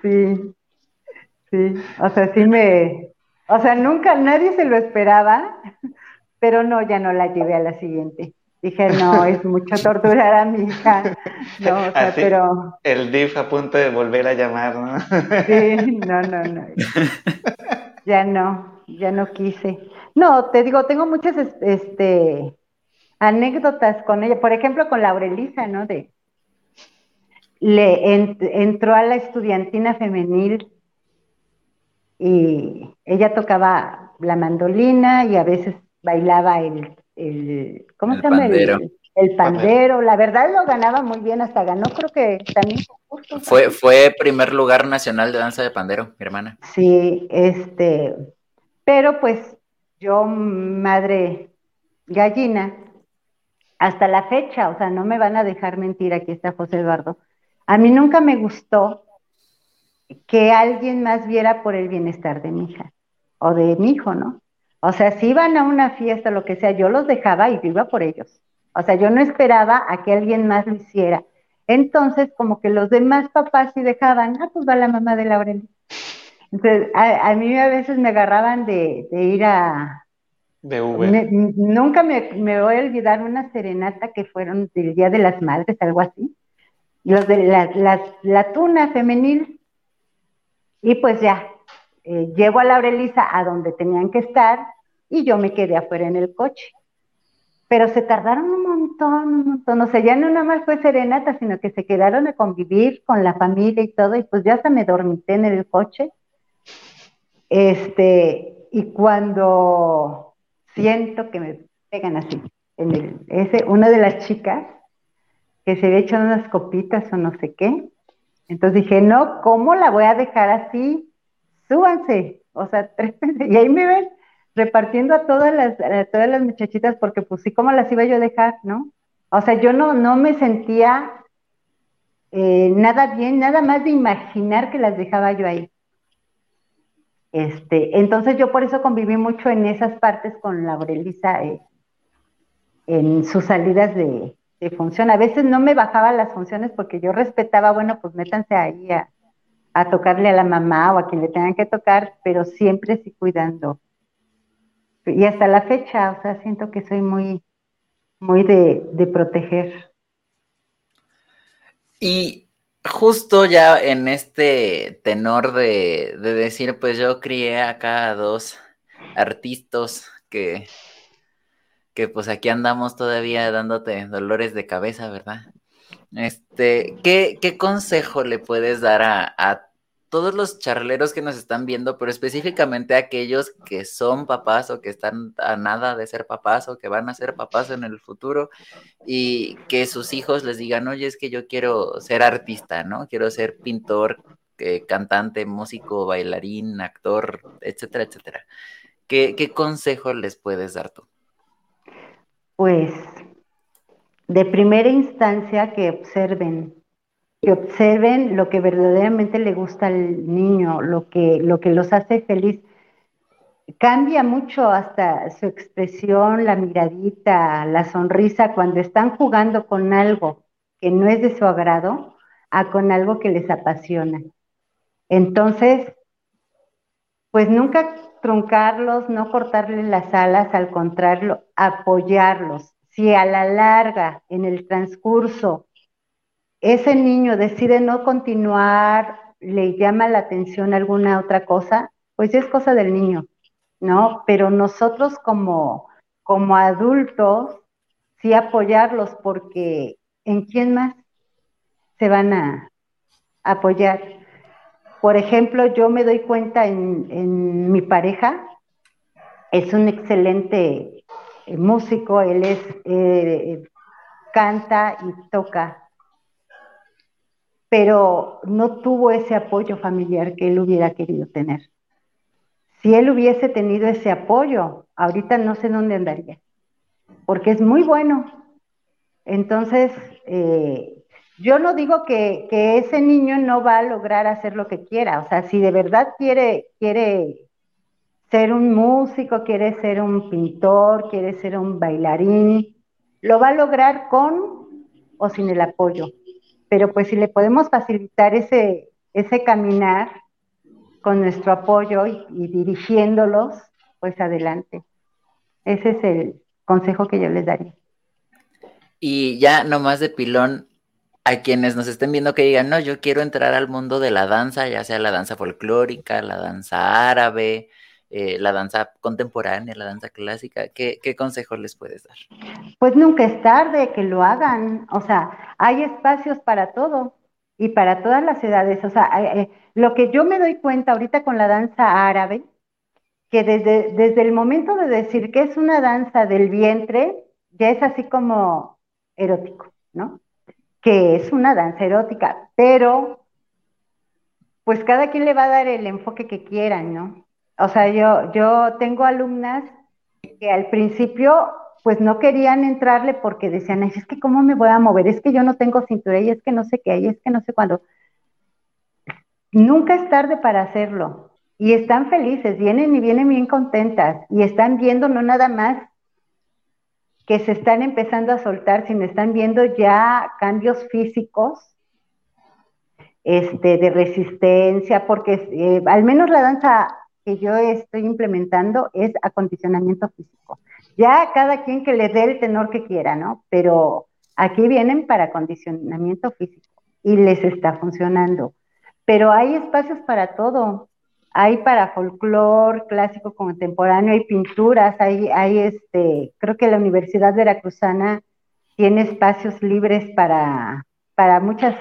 sí, sí, o sea, sí me, o sea, nunca, nadie se lo esperaba, pero no, ya no la llevé a la siguiente. Dije, no, es mucho torturar a mi hija. No, o sea, pero. El DIF a punto de volver a llamar, ¿no? Sí, no, no, no. Ya no, ya no quise. No, te digo, tengo muchas este, anécdotas con ella. Por ejemplo, con Laurelisa, ¿no? De, le entró a la estudiantina femenil y ella tocaba la mandolina y a veces bailaba el, el ¿cómo se llama? El, pandero. La verdad lo ganaba muy bien, hasta ganó creo que también fue, fue primer lugar nacional de danza de pandero, mi hermana. Sí, este, pero pues yo, madre gallina, hasta la fecha, o sea, no me van a dejar mentir, aquí está José Eduardo, a mí nunca me gustó que alguien más viera por el bienestar de mi hija o de mi hijo, ¿no? O sea, si iban a una fiesta, lo que sea, yo los dejaba y iba por ellos. O sea, yo no esperaba a que alguien más lo hiciera. Entonces, como que los demás papás sí dejaban, ah, pues va la mamá de Laurel. Entonces, a, mí a veces me agarraban de, ir a... De Uber. nunca me, voy a olvidar una serenata que fueron del Día de las Madres, algo así. Los de la, la, tuna femenil. Y pues ya, eh, llego a Laurelisa a donde tenían que estar y yo me quedé afuera en el coche pero se tardaron un montón, un montón, o sea, ya no nada más fue serenata, sino que se quedaron a convivir con la familia y todo, y pues ya hasta me dormité en el coche, este, y cuando siento que me pegan así, en ese, una de las chicas, que se había echado unas copitas o no sé qué, entonces dije, no, ¿cómo la voy a dejar así? Súbanse, o sea, [LAUGHS] tres y ahí me ven, repartiendo a todas las, todas las muchachitas, porque pues sí, ¿cómo las iba yo a dejar, no? O sea, yo no, no me sentía eh, nada bien, nada más de imaginar que las dejaba yo ahí. Este, entonces yo por eso conviví mucho en esas partes con Laurelisa eh, en sus salidas de, de, función. A veces no me bajaba las funciones porque yo respetaba, bueno, pues métanse ahí a, a tocarle a la mamá o a quien le tengan que tocar, pero siempre sí cuidando y hasta la fecha, o sea, siento que soy muy, muy de, proteger. Y justo ya en este tenor de, decir, pues yo crié acá a dos artistas que, que pues aquí andamos todavía dándote dolores de cabeza, ¿verdad? Este, ¿qué, qué consejo le puedes dar a, a todos los charleros que nos están viendo, pero específicamente aquellos que son papás o que están a nada de ser papás o que van a ser papás en el futuro y que sus hijos les digan, oye, es que yo quiero ser artista, ¿no? Quiero ser pintor, eh, cantante, músico, bailarín, actor, etcétera, etcétera. ¿Qué, ¿Qué consejo les puedes dar tú? Pues, de primera instancia, que observen que observen lo que verdaderamente le gusta al niño, lo que, lo que los hace feliz. Cambia mucho hasta su expresión, la miradita, la sonrisa cuando están jugando con algo que no es de su agrado a con algo que les apasiona. Entonces, pues nunca truncarlos, no cortarles las alas, al contrario, apoyarlos si a la larga, en el transcurso, ese niño decide no continuar, le llama la atención alguna otra cosa, pues es cosa del niño, ¿no? Pero nosotros como, como adultos, sí apoyarlos porque ¿en quién más se van a apoyar? Por ejemplo, yo me doy cuenta en, mi pareja, es un excelente eh, músico, él es, eh, canta y toca, pero no tuvo ese apoyo familiar que él hubiera querido tener. Si él hubiese tenido ese apoyo, ahorita no sé dónde andaría, porque es muy bueno. Entonces, eh, yo no digo que, ese niño no va a lograr hacer lo que quiera, o sea, si de verdad quiere, quiere ser un músico, quiere ser un pintor, quiere ser un bailarín, lo va a lograr con o sin el apoyo. Pero pues si le podemos facilitar ese, ese caminar con nuestro apoyo y, y dirigiéndolos, pues adelante. Ese es el consejo que yo les daría. Y ya nomás de pilón, a quienes nos estén viendo que digan, no, yo quiero entrar al mundo de la danza, ya sea la danza folclórica, la danza árabe, eh, la danza contemporánea, la danza clásica, ¿qué, ¿qué consejos les puedes dar? Pues nunca es tarde que lo hagan, o sea, hay espacios para todo y para todas las edades, o sea, eh, eh, lo que yo me doy cuenta ahorita con la danza árabe, que desde, desde el momento de decir que es una danza del vientre, ya es así como erótico, ¿no? que es una danza erótica, pero pues cada quien le va a dar el enfoque que quieran, ¿no? O sea, yo, yo tengo alumnas que al principio pues no querían entrarle porque decían, es que cómo me voy a mover, es que yo no tengo cintura y es que no sé qué, y es que no sé cuándo. Nunca es tarde para hacerlo. Y están felices, vienen y vienen bien contentas y están viendo no nada más que se están empezando a soltar, sino están viendo ya cambios físicos este, de resistencia, porque eh, al menos la danza que yo estoy implementando es acondicionamiento físico. Ya cada quien que le dé el tenor que quiera, ¿no? Pero aquí vienen para acondicionamiento físico y les está funcionando. Pero hay espacios para todo hay para folclore clásico contemporáneo, hay pinturas, hay, hay este, creo que la Universidad Veracruzana tiene espacios libres para, para muchas,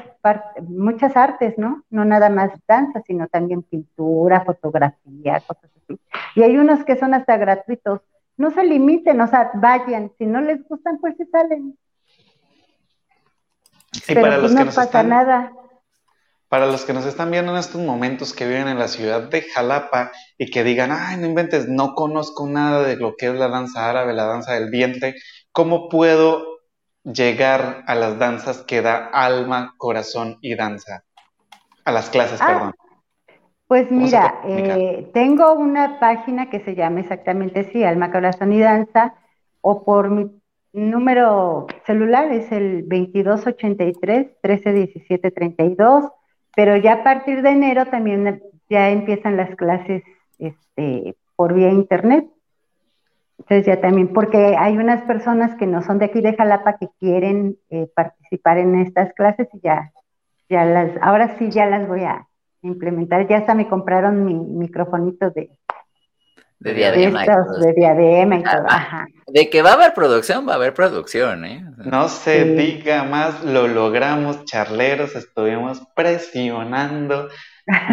muchas artes, ¿no? No nada más danza, sino también pintura, fotografía, cosas así. Y hay unos que son hasta gratuitos. No se limiten, o sea, vayan. Si no les gustan, pues se salen. Pero para pues no pasa nada. Para los que nos están viendo en estos momentos que viven en la ciudad de Jalapa y que digan, ay, no inventes, no conozco nada de lo que es la danza árabe, la danza del vientre, ¿cómo puedo llegar a las danzas que da alma, corazón y danza? A las clases, ah, perdón. Pues mira, eh, tengo una página que se llama exactamente así, Alma, Corazón y Danza, o por mi número celular es el 2283 1317 32 pero ya a partir de enero también ya empiezan las clases este, por vía internet. Entonces ya también, porque hay unas personas que no son de aquí de Jalapa que quieren eh, participar en estas clases y ya, ya las, ahora sí ya las voy a implementar. Ya hasta me compraron mi microfonito de, de diadema. De, diadema y todo. Ajá. De que va a haber producción, va a haber producción, ¿eh? No se diga más, lo logramos, charleros, estuvimos presionando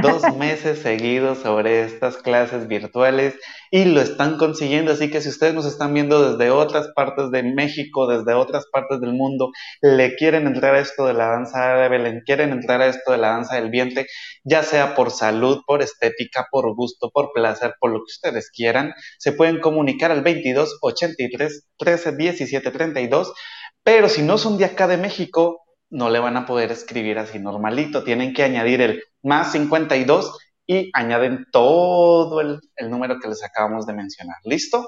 dos meses seguidos sobre estas clases virtuales y lo están consiguiendo. Así que si ustedes nos están viendo desde otras partes de México, desde otras partes del mundo, le quieren entrar a esto de la danza árabe, le quieren entrar a esto de la danza del vientre, ya sea por salud, por estética, por gusto, por placer, por lo que ustedes quieran, se pueden comunicar al 22 83 13 17 32. Pero si no son de acá de México, no le van a poder escribir así normalito. Tienen que añadir el más 52 y añaden todo el, número que les acabamos de mencionar. ¿Listo?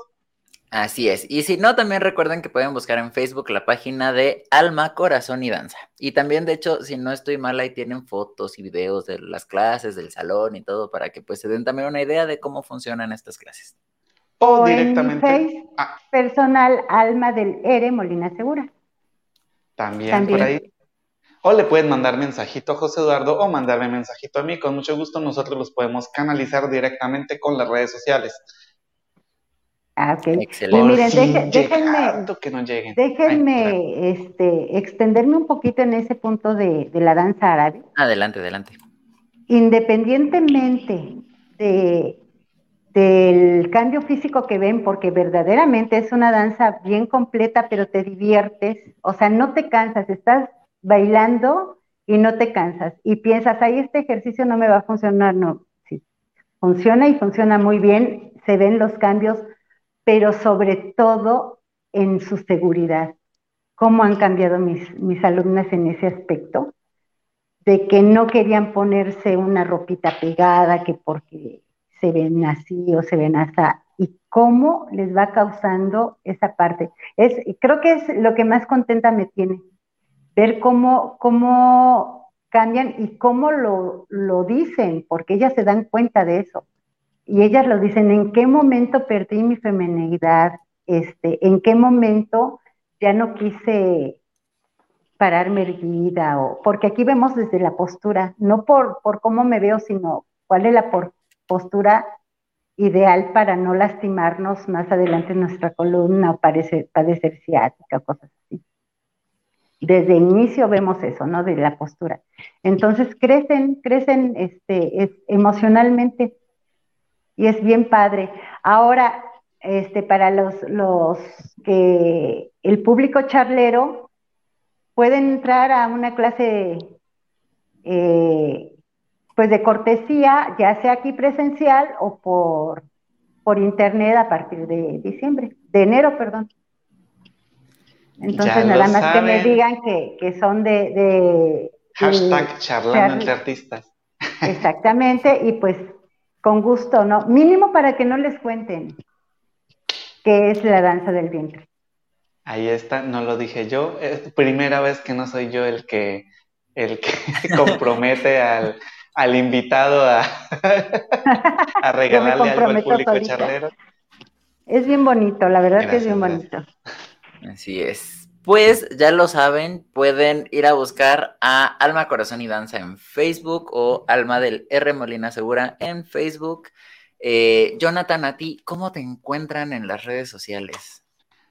Así es. Y si no, también recuerden que pueden buscar en Facebook la página de Alma, Corazón y Danza. Y también, de hecho, si no estoy mal, ahí tienen fotos y videos de las clases, del salón y todo, para que pues se den también una idea de cómo funcionan estas clases. O, directamente. En face, ah. personal Alma del Ere Molina Segura. También, por ahí. O le pueden mandar mensajito a José Eduardo o mandarme mensajito a mí. Con mucho gusto nosotros los podemos canalizar directamente con las redes sociales. Ah, ok. Excelente. miren, déjenme, que no lleguen. déjenme este, extenderme un poquito en ese punto de, de la danza árabe. Adelante, adelante. Independientemente de, del cambio físico que ven, porque verdaderamente es una danza bien completa, pero te diviertes, o sea, no te cansas, estás bailando y no te cansas. Y piensas, ahí este ejercicio no me va a funcionar, no, sí, funciona y funciona muy bien, se ven los cambios pero sobre todo en su seguridad. ¿Cómo han cambiado mis, mis alumnas en ese aspecto? De que no querían ponerse una ropita pegada, que porque se ven así o se ven así, y cómo les va causando esa parte. Es, creo que es lo que más contenta me tiene, ver cómo, cómo cambian y cómo lo, lo dicen, porque ellas se dan cuenta de eso y ellas lo dicen, ¿en qué momento perdí mi feminidad? Este, ¿En qué momento ya no quise pararme erguida? O, porque aquí vemos desde la postura, no por, por cómo me veo, sino cuál es la postura ideal para no lastimarnos más adelante en nuestra columna o padecer, padecer ciática, cosas así. Desde inicio vemos eso, ¿no? De la postura. Entonces crecen, crecen este, emocionalmente y es bien padre. Ahora, este, para los, los que el público charlero pueden entrar a una clase eh, pues de cortesía, ya sea aquí presencial o por, por internet a partir de diciembre, de enero, perdón. Entonces, nada más que me digan que, son de, de Hashtag charlando entre artistas. [LAUGHS] Exactamente, y pues con gusto, ¿no? Mínimo para que no les cuenten qué es la danza del vientre. Ahí está, no lo dije yo. Es primera vez que no soy yo el que, el que [LAUGHS] compromete al, al, invitado a, [LAUGHS] a regalarle algo al público charlero. Es bien bonito, la verdad que es bien bonito. Así es pues ya lo saben, pueden ir a buscar a Alma, Corazón y Danza en Facebook o Alma del R Molina Segura en Facebook. Eh, Jonathan, a ti, ¿cómo te encuentran en las redes sociales?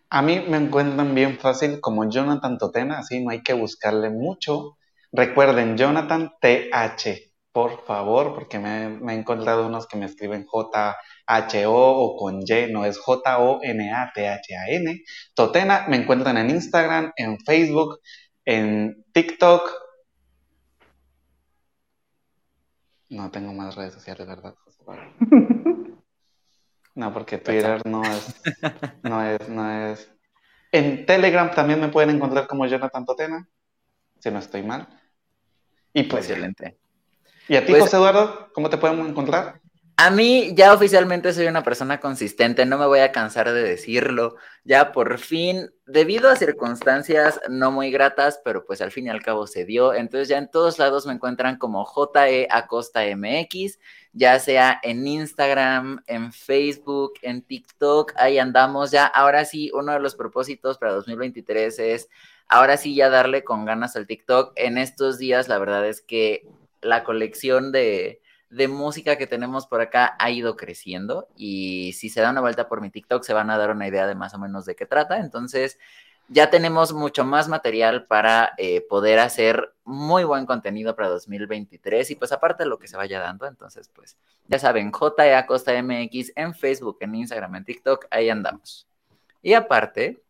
A mí me encuentran bien fácil como Jonathan Totena, así no hay que buscarle mucho. Recuerden, Jonathan TH, por favor, porque me, me he encontrado unos que me escriben J H-O o con Y, no es J-O-N-A-T-H-A-N. Totena, me encuentran en Instagram, en Facebook, en TikTok. No tengo más redes sociales, ¿verdad, José [LAUGHS] No, porque Twitter no es, no es, no es. En Telegram también me pueden encontrar como Jonathan Totena, si no estoy mal. Y pues. Excelente. ¿Y a ti, pues José Eduardo, cómo te podemos encontrar? A mí ya oficialmente soy una persona consistente, no me voy a cansar de decirlo. Ya por fin, debido a circunstancias no muy gratas, pero pues al fin y al cabo se dio. Entonces ya en todos lados me encuentran como JE Acosta MX, ya sea en Instagram, en Facebook, en TikTok, ahí andamos ya. Ahora sí, uno de los propósitos para 2023 es ahora sí ya darle con ganas al TikTok. En estos días la verdad es que la colección de de música que tenemos por acá ha ido creciendo y si se da una vuelta por mi TikTok se van a dar una idea de más o menos de qué trata. Entonces ya tenemos mucho más material para eh, poder hacer muy buen contenido para 2023 y pues aparte de lo que se vaya dando, entonces pues ya saben, JA Costa MX en Facebook, en Instagram, en TikTok, ahí andamos. Y aparte,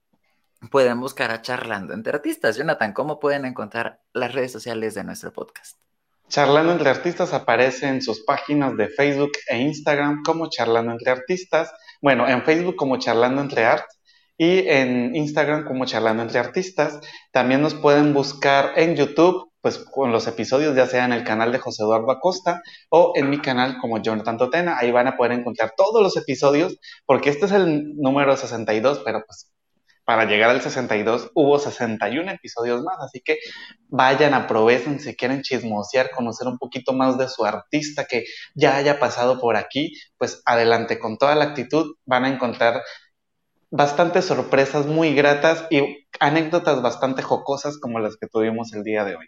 pueden buscar a Charlando entre Artistas. Jonathan, ¿cómo pueden encontrar las redes sociales de nuestro podcast? Charlando entre Artistas aparece en sus páginas de Facebook e Instagram como Charlando entre Artistas. Bueno, en Facebook como Charlando entre Art y en Instagram como Charlando entre Artistas. También nos pueden buscar en YouTube, pues con los episodios, ya sea en el canal de José Eduardo Acosta o en mi canal como Jonathan Totena. Ahí van a poder encontrar todos los episodios, porque este es el número 62, pero pues para llegar al 62 hubo 61 episodios más, así que vayan, aprovechen si quieren chismosear, conocer un poquito más de su artista que ya haya pasado por aquí, pues adelante con toda la actitud, van a encontrar bastantes sorpresas muy gratas y anécdotas bastante jocosas como las que tuvimos el día de hoy.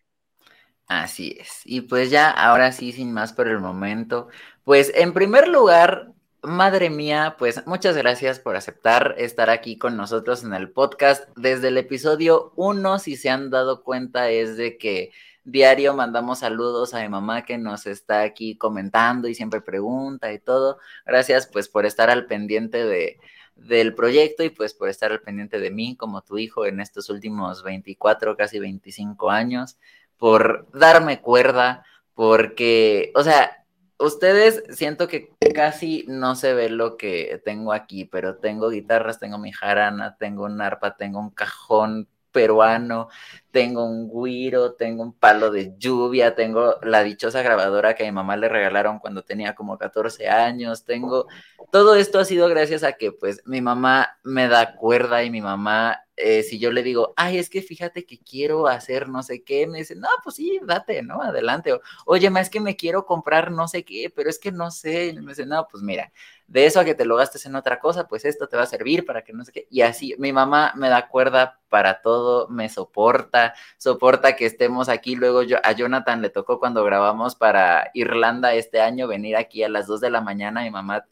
Así es. Y pues ya, ahora sí, sin más por el momento, pues en primer lugar, Madre mía, pues muchas gracias por aceptar estar aquí con nosotros en el podcast. Desde el episodio 1, si se han dado cuenta, es de que diario mandamos saludos a mi mamá que nos está aquí comentando y siempre pregunta y todo. Gracias pues por estar al pendiente de, del proyecto y pues por estar al pendiente de mí como tu hijo en estos últimos 24, casi 25 años, por darme cuerda, porque, o sea, ustedes siento que casi no se ve lo que tengo aquí, pero tengo guitarras, tengo mi jarana, tengo un arpa, tengo un cajón peruano, tengo un guiro, tengo un palo de lluvia, tengo la dichosa grabadora que a mi mamá le regalaron cuando tenía como 14 años, tengo todo esto ha sido gracias a que pues mi mamá me da cuerda y mi mamá eh, si yo le digo, ay, es que fíjate que quiero hacer no sé qué, me dice, no, pues sí, date, ¿no? Adelante. Oye, ma, es que me quiero comprar no sé qué, pero es que no sé. Me dice, no, pues mira, de eso a que te lo gastes en otra cosa, pues esto te va a servir para que no sé qué. Y así, mi mamá me da cuerda para todo, me soporta, soporta que estemos aquí. Luego yo, a Jonathan le tocó cuando grabamos para Irlanda este año venir aquí a las 2 de la mañana. Mi mamá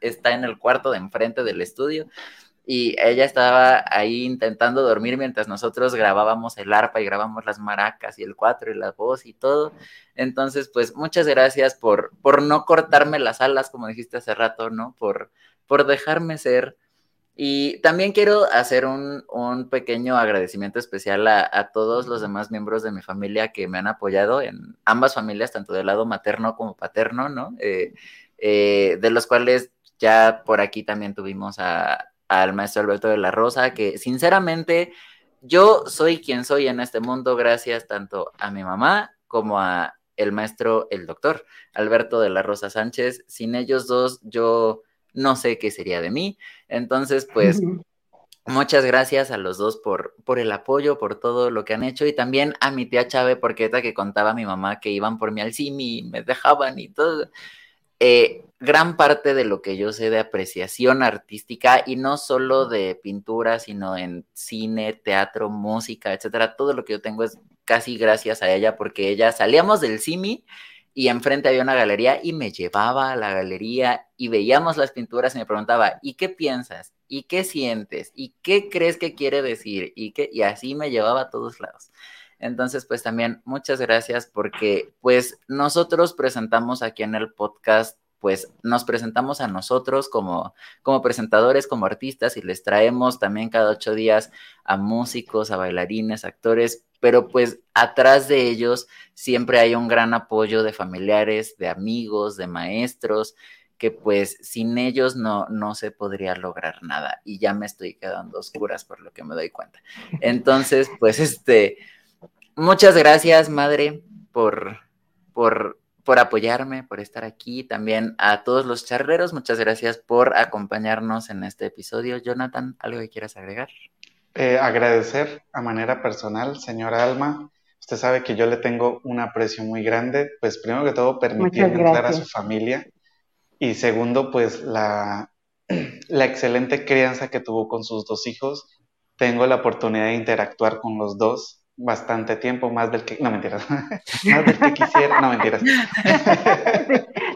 está en el cuarto de enfrente del estudio y ella estaba ahí intentando dormir mientras nosotros grabábamos el arpa y grabamos las maracas y el cuatro y la voz y todo. Entonces, pues muchas gracias por, por no cortarme las alas, como dijiste hace rato, ¿no? Por, por dejarme ser. Y también quiero hacer un, un pequeño agradecimiento especial a, todos los demás miembros de mi familia que me han apoyado en ambas familias, tanto del lado materno como paterno, ¿no? Eh, eh, de los cuales ya por aquí también tuvimos a, al maestro Alberto de la Rosa, que sinceramente yo soy quien soy en este mundo gracias tanto a mi mamá como a el maestro, el doctor Alberto de la Rosa Sánchez. Sin ellos dos, yo no sé qué sería de mí. Entonces, pues, muchas gracias a los dos por, por el apoyo, por todo lo que han hecho y también a mi tía Chávez, porque esta que contaba a mi mamá que iban por mí al CIMI y me dejaban y todo. Eh, gran parte de lo que yo sé de apreciación artística y no solo de pintura, sino en cine, teatro, música, etcétera, todo lo que yo tengo es casi gracias a ella porque ella salíamos del CIMI y enfrente había una galería y me llevaba a la galería y veíamos las pinturas y me preguntaba, ¿y qué piensas? ¿Y qué sientes? ¿Y qué crees que quiere decir? Y, qué? y así me llevaba a todos lados. Entonces, pues también muchas gracias porque pues nosotros presentamos aquí en el podcast pues nos presentamos a nosotros como, como presentadores, como artistas y les traemos también cada ocho días a músicos, a bailarines, actores, pero pues atrás de ellos siempre hay un gran apoyo de familiares, de amigos, de maestros, que pues sin ellos no, no se podría lograr nada y ya me estoy quedando oscuras por lo que me doy cuenta. [LAUGHS] Entonces, pues este, Muchas gracias, madre, por, por, por apoyarme, por estar aquí. También a todos los charreros, muchas gracias por acompañarnos en este episodio. Jonathan, ¿algo que quieras agregar? Eh, agradecer a manera personal, señora Alma. Usted sabe que yo le tengo un aprecio muy grande, pues primero que todo permitirme entrar a su familia y segundo, pues la, [CLEARS THROAT] la excelente crianza que tuvo con sus dos hijos. Tengo la oportunidad de interactuar con los dos bastante tiempo, más del que, no mentiras, [LAUGHS] más del que quisiera, no mentiras. [LAUGHS]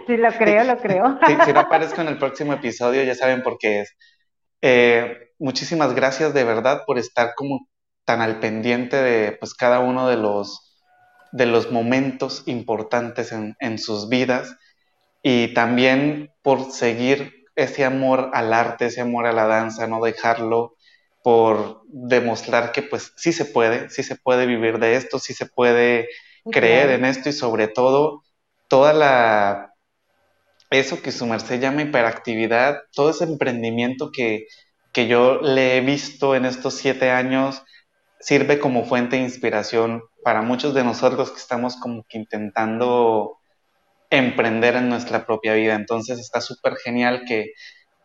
Sí, lo creo, lo creo. [LAUGHS] si no aparezco en el próximo episodio, ya saben por qué es. Eh, muchísimas gracias de verdad por estar como tan al pendiente de pues cada uno de los, de los momentos importantes en, en sus vidas y también por seguir ese amor al arte, ese amor a la danza, no dejarlo, por demostrar que pues sí se puede, sí se puede vivir de esto, sí se puede creer en esto y sobre todo toda la eso que su merced llama hiperactividad, todo ese emprendimiento que, que yo le he visto en estos siete años sirve como fuente de inspiración para muchos de nosotros que estamos como que intentando emprender en nuestra propia vida. Entonces está súper genial que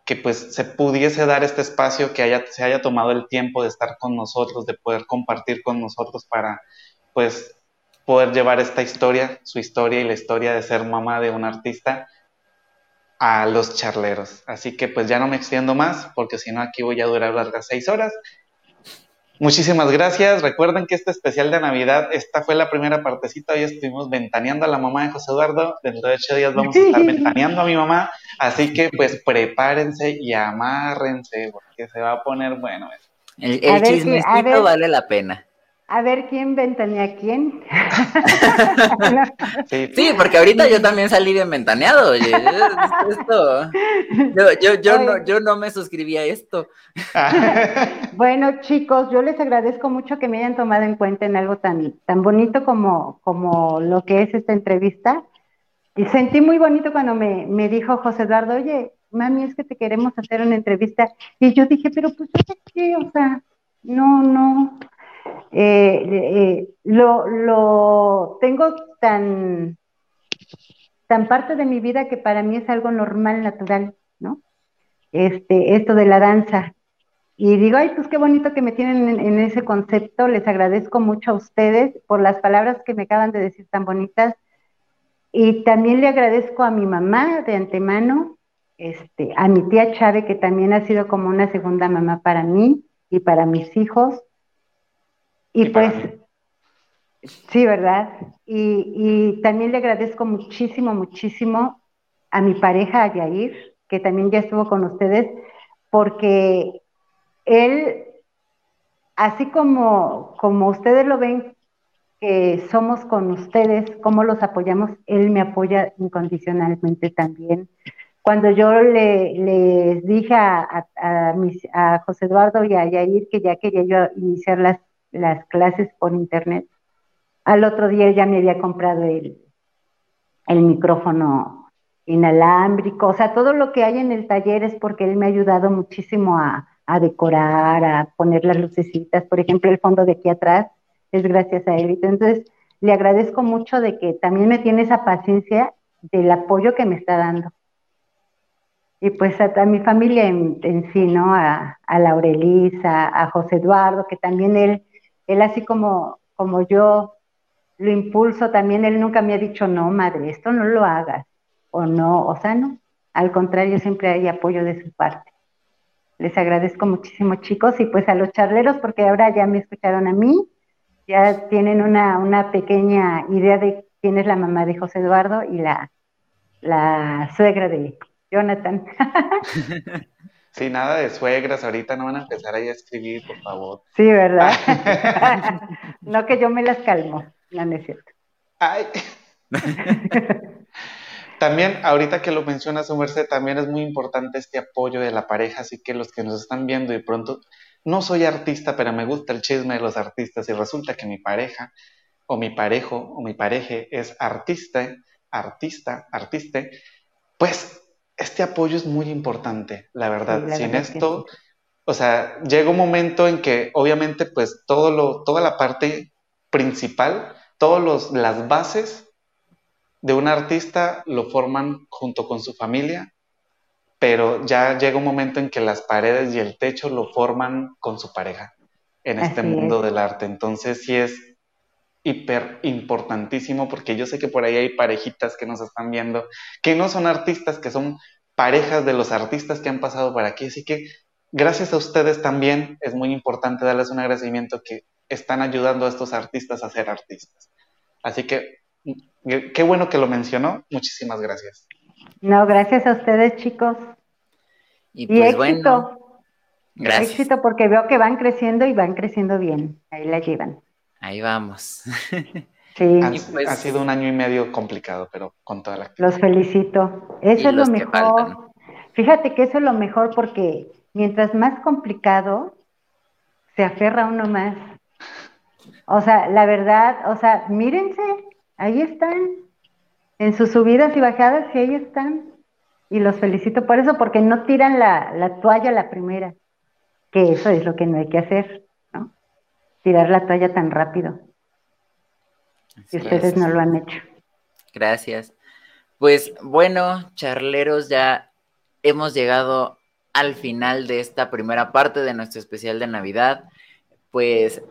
que pues se pudiese dar este espacio, que haya, se haya tomado el tiempo de estar con nosotros, de poder compartir con nosotros para pues poder llevar esta historia, su historia y la historia de ser mamá de un artista a los charleros. Así que pues ya no me extiendo más, porque si no aquí voy a durar largas seis horas. Muchísimas gracias. Recuerden que este especial de Navidad, esta fue la primera partecita. Hoy estuvimos ventaneando a la mamá de José Eduardo. Dentro de ocho días vamos a estar ventaneando a mi mamá. Así que pues prepárense y amárrense, porque se va a poner bueno. El, el chismecito vale la pena. A ver quién ventanea a quién. [LAUGHS] sí, porque ahorita yo también salí bien ventaneado. Oye, esto, yo, yo, no, yo no me suscribí a esto. [LAUGHS] bueno, chicos, yo les agradezco mucho que me hayan tomado en cuenta en algo tan, tan bonito como, como lo que es esta entrevista. Y sentí muy bonito cuando me, me dijo José Eduardo, oye, mami, es que te queremos hacer una entrevista. Y yo dije, pero pues, ¿qué? O sea, no, no eh, eh, lo, lo, tengo tan, tan parte de mi vida que para mí es algo normal, natural, ¿no? Este, esto de la danza. Y digo, ay, pues qué bonito que me tienen en, ese concepto. Les agradezco mucho a ustedes por las palabras que me acaban de decir tan bonitas. Y también le agradezco a mi mamá de antemano, este, a mi tía Chávez, que también ha sido como una segunda mamá para mí y para mis hijos. Y pues, sí, ¿verdad? Y, también le agradezco muchísimo, muchísimo a mi pareja, a Yair, que también ya estuvo con ustedes, porque él, así como, como ustedes lo ven, que somos con ustedes, cómo los apoyamos, él me apoya incondicionalmente también. Cuando yo le, les dije a, a, a José Eduardo y a Yair que ya quería yo iniciar las las clases por internet. Al otro día ya me había comprado el, el micrófono inalámbrico, o sea, todo lo que hay en el taller es porque él me ha ayudado muchísimo a, a decorar, a poner las lucecitas, por ejemplo, el fondo de aquí atrás es gracias a él. Entonces, le agradezco mucho de que también me tiene esa paciencia del apoyo que me está dando. Y pues a, mi familia en, en, sí, ¿no? A, a Laurelisa, a José Eduardo, que también él él así como, como yo lo impulso también, él nunca me ha dicho, no, madre, esto no lo hagas, o no, o sea, no, al contrario, siempre hay apoyo de su parte. Les agradezco muchísimo, chicos, y pues a los charleros, porque ahora ya me escucharon a mí, ya tienen una, una pequeña idea de quién es la mamá de José Eduardo y la, la suegra de Jonathan. [LAUGHS] Sí, nada de suegras, ahorita no van a empezar ahí a escribir, por favor. Sí, ¿verdad? [LAUGHS] no que yo me las calmo, no, no es cierto. Ay. [LAUGHS] también, ahorita que lo menciona su merced, también es muy importante este apoyo de la pareja, así que los que nos están viendo y pronto, no soy artista, pero me gusta el chisme de los artistas y resulta que mi pareja o mi parejo o mi pareje es artista, artista, artista, pues este apoyo es muy importante, la verdad. Sin esto, o sea, llega un momento en que obviamente pues todo lo, toda la parte principal, todas las bases de un artista lo forman junto con su familia, pero ya llega un momento en que las paredes y el techo lo forman con su pareja en este mundo del arte. Entonces sí es hiper importantísimo porque yo sé que por ahí hay parejitas que nos están viendo que no son artistas, que son parejas de los artistas que han pasado por aquí. Así que gracias a ustedes también es muy importante darles un agradecimiento que están ayudando a estos artistas a ser artistas. Así que mm, qué bueno que lo mencionó. Muchísimas gracias. No, gracias a ustedes, chicos. Y, pues Bueno, gracias. Éxito porque veo que van creciendo y van creciendo bien. Ahí la llevan. Ahí vamos. [LAUGHS] Sí. Pues ha, sido un año y medio complicado, pero con toda la... Los felicito. Eso es lo mejor. Fíjate que eso es lo mejor porque mientras más complicado, se aferra uno más. O sea, la verdad, o sea, mírense, ahí están, en sus subidas y bajadas, y ahí están. Y los felicito por eso, porque no tiran la, la toalla la primera, que eso es lo que no hay que hacer. Tirar la toalla tan rápido. Y ustedes no lo han hecho. Gracias. Pues bueno, charleros, ya hemos llegado al final de esta primera parte de nuestro especial de Navidad. Pues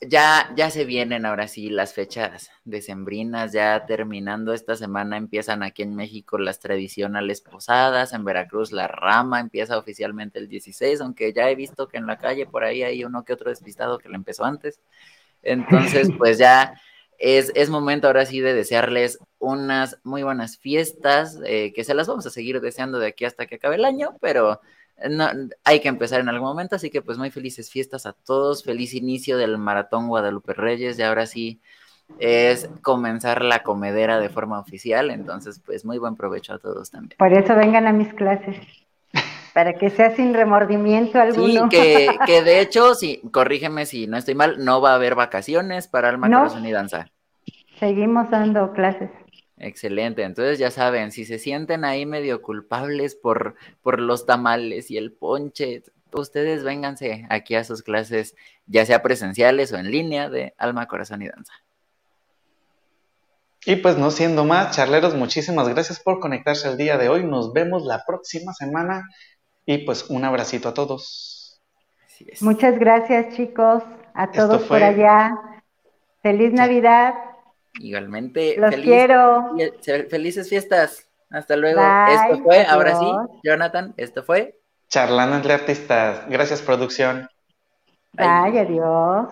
ya, ya se vienen ahora sí las fechas decembrinas, ya terminando esta semana empiezan aquí en México las tradicionales posadas, en Veracruz la rama empieza oficialmente el 16, aunque ya he visto que en la calle por ahí hay uno que otro despistado que lo empezó antes. Entonces, [LAUGHS] pues ya es, es momento ahora sí de desearles unas muy buenas fiestas, eh, que se las vamos a seguir deseando de aquí hasta que acabe el año, pero no, hay que empezar en algún momento, así que pues muy felices fiestas a todos, feliz inicio del Maratón Guadalupe Reyes y ahora sí es comenzar la comedera de forma oficial, entonces pues muy buen provecho a todos también. Por eso vengan a mis clases, para que sea sin remordimiento alguno. Sí, que, [LAUGHS] que de hecho, sí, corrígeme si no estoy mal, no va a haber vacaciones para Alma, no, Corazón y Danza. Seguimos dando clases. Excelente, entonces ya saben, si se sienten ahí medio culpables por, por los tamales y el ponche, ustedes vénganse aquí a sus clases, ya sea presenciales o en línea, de alma, corazón y danza. Y pues no siendo más, charleros, muchísimas gracias por conectarse el día de hoy. Nos vemos la próxima semana y pues un abracito a todos. Muchas gracias chicos, a todos por allá. Feliz Navidad. Igualmente. Los quiero. Felices fiestas. Hasta luego. esto fue, ahora sí, Jonathan, esto fue. Charlando entre artistas. Gracias, producción. Bye, adiós.